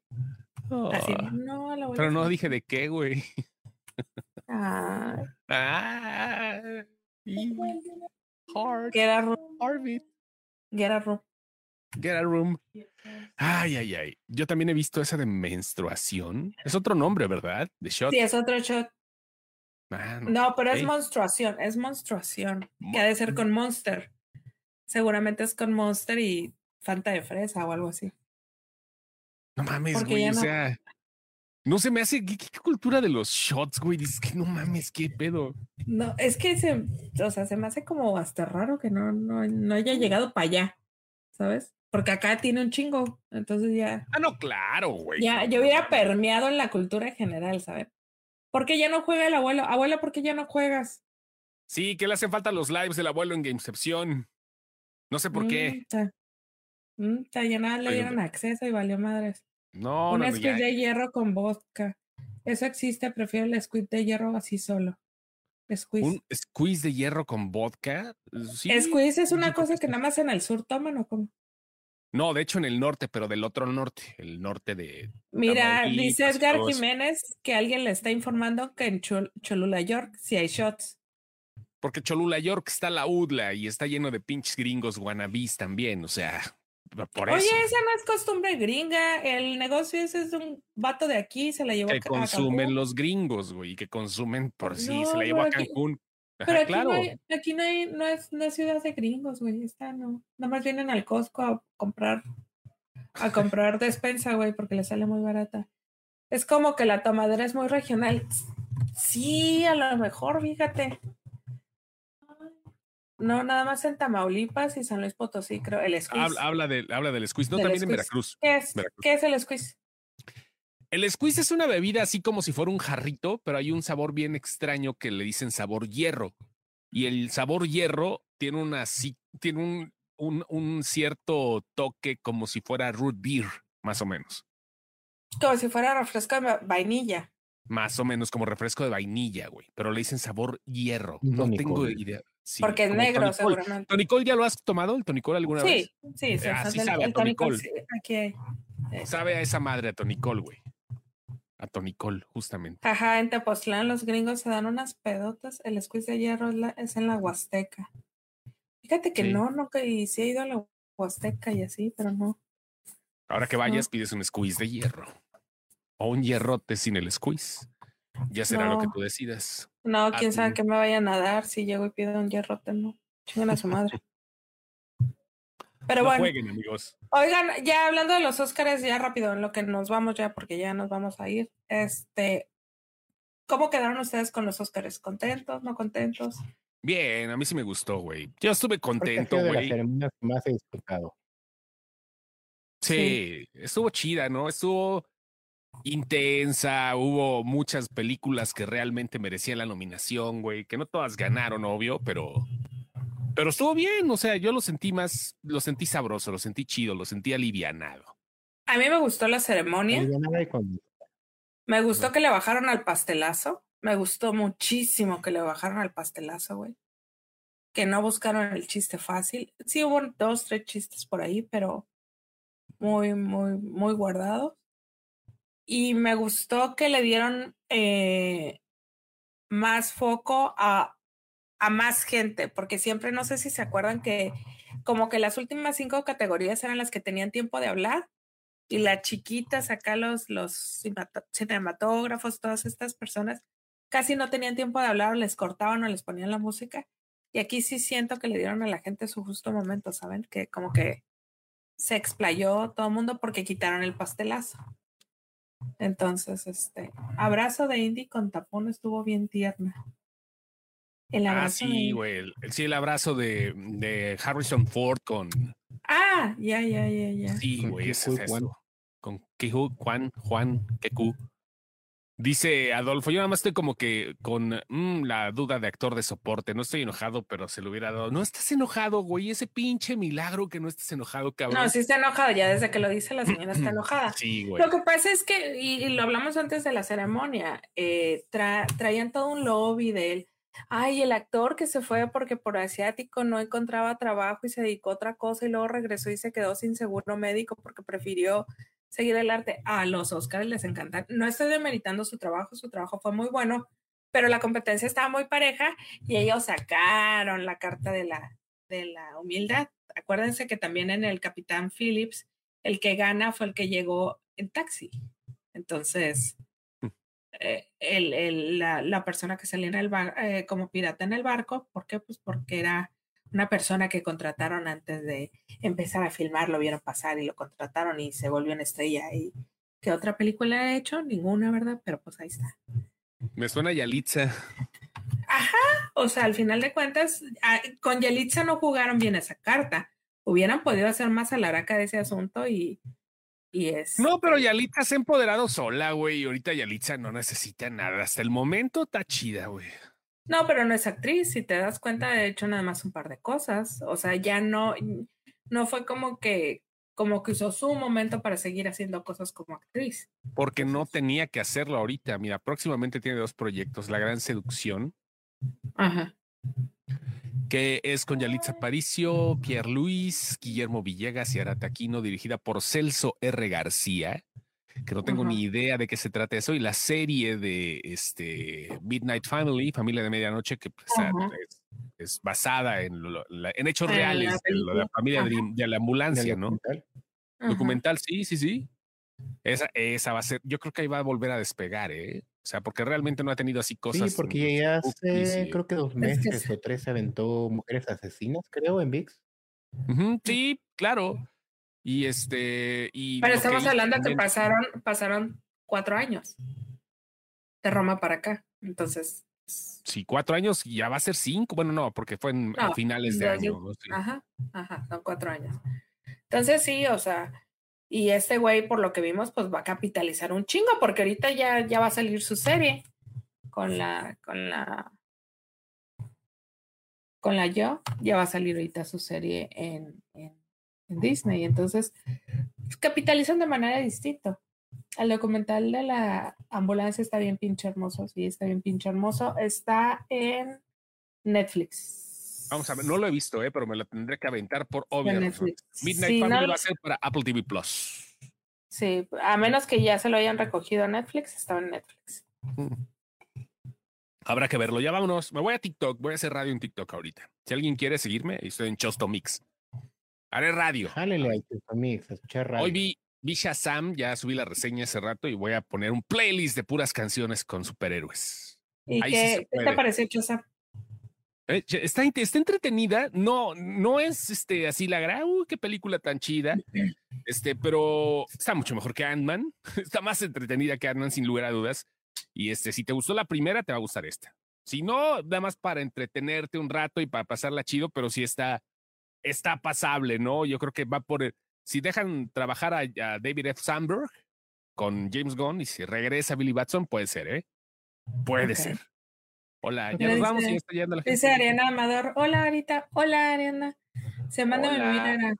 Así, no, el abuelo. Pero no dije de qué, güey. Ah. Get a room. Get a room. Get a room. Ay, ay, ay. Yo también he visto esa de menstruación. Es otro nombre, ¿verdad? De shot. Sí, es otro shot. Ah, no, pero es menstruación, es menstruación. Que ha de ser con Monster. Seguramente es con Monster y Fanta de fresa o algo así. No mames, güey. O sea, no se me hace. ¿qué, cultura de los shots, güey? Dices que no mames, qué pedo. No, es que se, o sea, se me hace como hasta raro que no, no, no haya llegado para allá, ¿sabes? Porque acá tiene un chingo, entonces ya. Ah, no, claro, güey. Ya, yo hubiera permeado en la cultura en general, ¿sabes? ¿Por qué ya no juega el abuelo? Abuelo, ¿por qué ya no juegas? Sí, que le hacen falta los lives del abuelo en Gamecepción. No sé por qué. Mm, ya nada le dieron acceso y valió madres. No, Un no, squid de hierro con vodka. Eso existe, prefiero el squid de hierro así solo. Squeeze. ¿Un squeeze de hierro con vodka? Sí, squeeze es una cosa que nada más en el sur toman o cómo. No, de hecho en el norte, pero del otro norte, el norte de. Mira, dice Edgar Jiménez que alguien le está informando que en Cholula, York, sí hay shots. Porque Cholula, York está la UDLA y está lleno de pinches gringos wannabis también, o sea, por Oye, esa no es costumbre gringa. El negocio ese es de un vato de aquí, se la llevó que consumen los gringos, güey, que consumen por sí, se la llevó a Cancún. Pero aquí, claro. no hay, aquí no, hay, no, es, no es ciudad de gringos, güey. Está, no. Nada más vienen al Costco a comprar, a comprar despensa, güey, porque le sale muy barata. Es como que la tomadera es muy regional. Sí, a lo mejor, fíjate. No, nada más en Tamaulipas y San Luis Potosí, creo. El squeeze. Habla, de, habla del squeeze, no también en Veracruz. ¿Qué es, ¿Qué es el squeeze? El squeeze es una bebida así como si fuera un jarrito, pero hay un sabor bien extraño que le dicen sabor hierro. Y el sabor hierro tiene una tiene un, un, un cierto toque como si fuera root beer, más o menos. Como si fuera refresco de vainilla. Más o menos como refresco de vainilla, güey. Pero le dicen sabor hierro. No tengo idea. Porque es negro, seguramente. ¿Tonicol ya lo has tomado? ¿El tonicol alguna vez? Sí, sí, ah, sí sabe a tonicol. aquí Sabe a esa madre a tonicol, güey. A tonicol, justamente. Ajá, en Tepoztlán los gringos se dan unas pedotas. El squeeze de hierro es, en la Huasteca. Fíjate que no, no, que sí he ido a la Huasteca y así, pero no. Ahora que vayas, pides un squeeze de hierro. O un hierrote sin el squeeze. Ya será lo que tú decidas. No, quién sabe qué me vayan a dar si llego y pido un hierrote, no. Chingan a su madre. Pero bueno. Jueguen, amigos. Oigan, ya hablando de los Óscares, ya rápido, en lo que nos vamos ya, porque ya nos vamos a ir. Este, ¿cómo quedaron ustedes con los Óscares? ¿Contentos? ¿No contentos? Bien, a mí sí me gustó, güey. Yo estuve contento, güey. más he disfrutado. sí, estuvo chida, ¿no? Estuvo intensa, hubo muchas películas que realmente merecían la nominación, güey, que no todas ganaron, obvio, pero pero estuvo bien, o sea, yo lo sentí más, lo sentí sabroso, lo sentí chido, lo sentí alivianado. A mí me gustó la ceremonia. Me gustó que le bajaron al pastelazo. Me gustó muchísimo que le bajaron al pastelazo, güey. Que no buscaron el chiste fácil. Sí hubo dos, tres chistes por ahí, pero muy, muy, muy guardados y me gustó que le dieron eh, más foco a, a más gente, porque siempre no sé si se acuerdan que como que las últimas cinco categorías eran las que tenían tiempo de hablar y las chiquitas acá los, los cinematógrafos, todas estas personas casi no tenían tiempo de hablar, o les cortaban o les ponían la música. Y aquí sí siento que le dieron a la gente su justo momento, ¿saben? Que como que se explayó todo el mundo porque quitaron el pastelazo. Entonces, este, abrazo de Indy con tapón estuvo bien tierna. El ah, abrazo. Ah, sí, güey. El, sí, el abrazo de, de, Harrison Ford con. Ah, ya, ya, ya, ya. Sí, güey, ese es eso. Con Kehu, Juan, Juan, Keku. Dice Adolfo, yo nada más estoy como que con mm, la duda de actor de soporte. No estoy enojado, pero se lo hubiera dado. No estás enojado, güey. Ese pinche milagro que no estés enojado, cabrón. No, sí está enojado. Ya desde que lo dice la señora está enojada. Sí, güey. Lo que pasa es que, y, lo hablamos antes de la ceremonia, eh, traían todo un lobby de él. Ay, el actor que se fue porque por asiático no encontraba trabajo y se dedicó a otra cosa y luego regresó y se quedó sin seguro médico porque prefirió seguir el arte. A los Oscars les encantan. No estoy demeritando su trabajo, su trabajo fue muy bueno, pero la competencia estaba muy pareja y ellos sacaron la carta de la, de la humildad. Acuérdense que también en el Capitán Phillips, el que gana fue el que llegó en taxi. Entonces. Eh, el, el, la, la, persona que salía en el eh, como pirata en el barco, ¿por qué? Pues porque era una persona que contrataron antes de empezar a filmar, lo vieron pasar y lo contrataron y se volvió una estrella. ¿Y qué otra película ha hecho? Ninguna, ¿verdad? Pero pues ahí está. Me suena Yalitza. Ajá, o sea, al final de cuentas, ah, con Yalitza no jugaron bien esa carta. Hubieran podido hacer más a la araca de ese asunto y, y es. No, pero Yalitza se ha empoderado sola, güey, y ahorita Yalitza no necesita nada. Hasta el momento está chida, güey. No, pero no es actriz, si te das cuenta, de hecho nada más un par de cosas. O sea, ya no, no fue como que, como que usó su momento para seguir haciendo cosas como actriz. Porque no tenía que hacerlo ahorita. Mira, próximamente tiene dos proyectos, La Gran Seducción. Ajá. Que es con Yalitza Paricio, Pierre Luis, Guillermo Villegas y Arataquino, dirigida por Celso R. García que no tengo ni idea de qué se trata eso, y la serie de este Midnight Family, Familia de Medianoche, que pues, es, basada en, en hechos reales de, la familia de, la ambulancia, ¿no? Documental. documental, sí, sí, sí. Esa, esa va a ser, yo creo que ahí va a volver a despegar, ¿eh? O sea, porque realmente no ha tenido así cosas. Sí, porque ya hace, creo que dos meses o tres se aventó Mujeres Asesinas, creo, en VIX. sí, claro. Y este. Y Pero estamos hablando de que pasaron, pasaron cuatro años de Roma para acá. Entonces. Sí, cuatro años y ya va a ser cinco. Bueno, no, porque fue en, a finales de año. Ajá, ajá, son cuatro años. Entonces sí, o sea, y este güey, por lo que vimos, pues va a capitalizar un chingo, porque ahorita ya, ya va a salir su serie con la, con la, con la yo, ya va a salir ahorita su serie en, en Disney. Entonces, capitalizan de manera distinta. El documental de la ambulancia está bien pinche hermoso, sí, está bien pinche hermoso. Está en Netflix. Vamos a ver, no lo he visto, eh, pero me lo tendré que aventar por obvio. Midnight Family va a ser para Apple TV Plus. Sí, a menos que ya se lo hayan recogido a Netflix, estaba en Netflix. Habrá que verlo. Ya vámonos. Me voy a TikTok. Voy a hacer radio en TikTok ahorita. Si alguien quiere seguirme, estoy en Chosto Mix. Haré radio. Hoy vi, vi Shazam, ya subí la reseña hace rato y voy a poner un playlist de puras canciones con superhéroes. ¿Y qué, te pareció Shazam? Eh, está, está, entretenida, no, no es este, así la gran, qué película tan chida, este, pero está mucho mejor que Ant-Man, está más entretenida que Ant-Man sin lugar a dudas, y este, si te gustó la primera, te va a gustar esta. Si no, nada más para entretenerte un rato y para pasarla chido, pero sí está, está pasable, ¿no? Yo creo que va por. Si dejan trabajar a, David F. Sandberg con James Gunn y si regresa Billy Batson, puede ser, ¿eh? Puede ser. Hola, ya nos vamos y está yendo la gente. Dice Ariana Amador. Hola, ahorita. Hola, Ariana. Se manda a dormir, Ariana.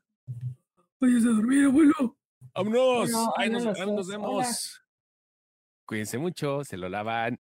Oye, a dormir, abuelo. Vámonos. Ahí nos, nos vemos. Cuídense mucho, se lo lavan.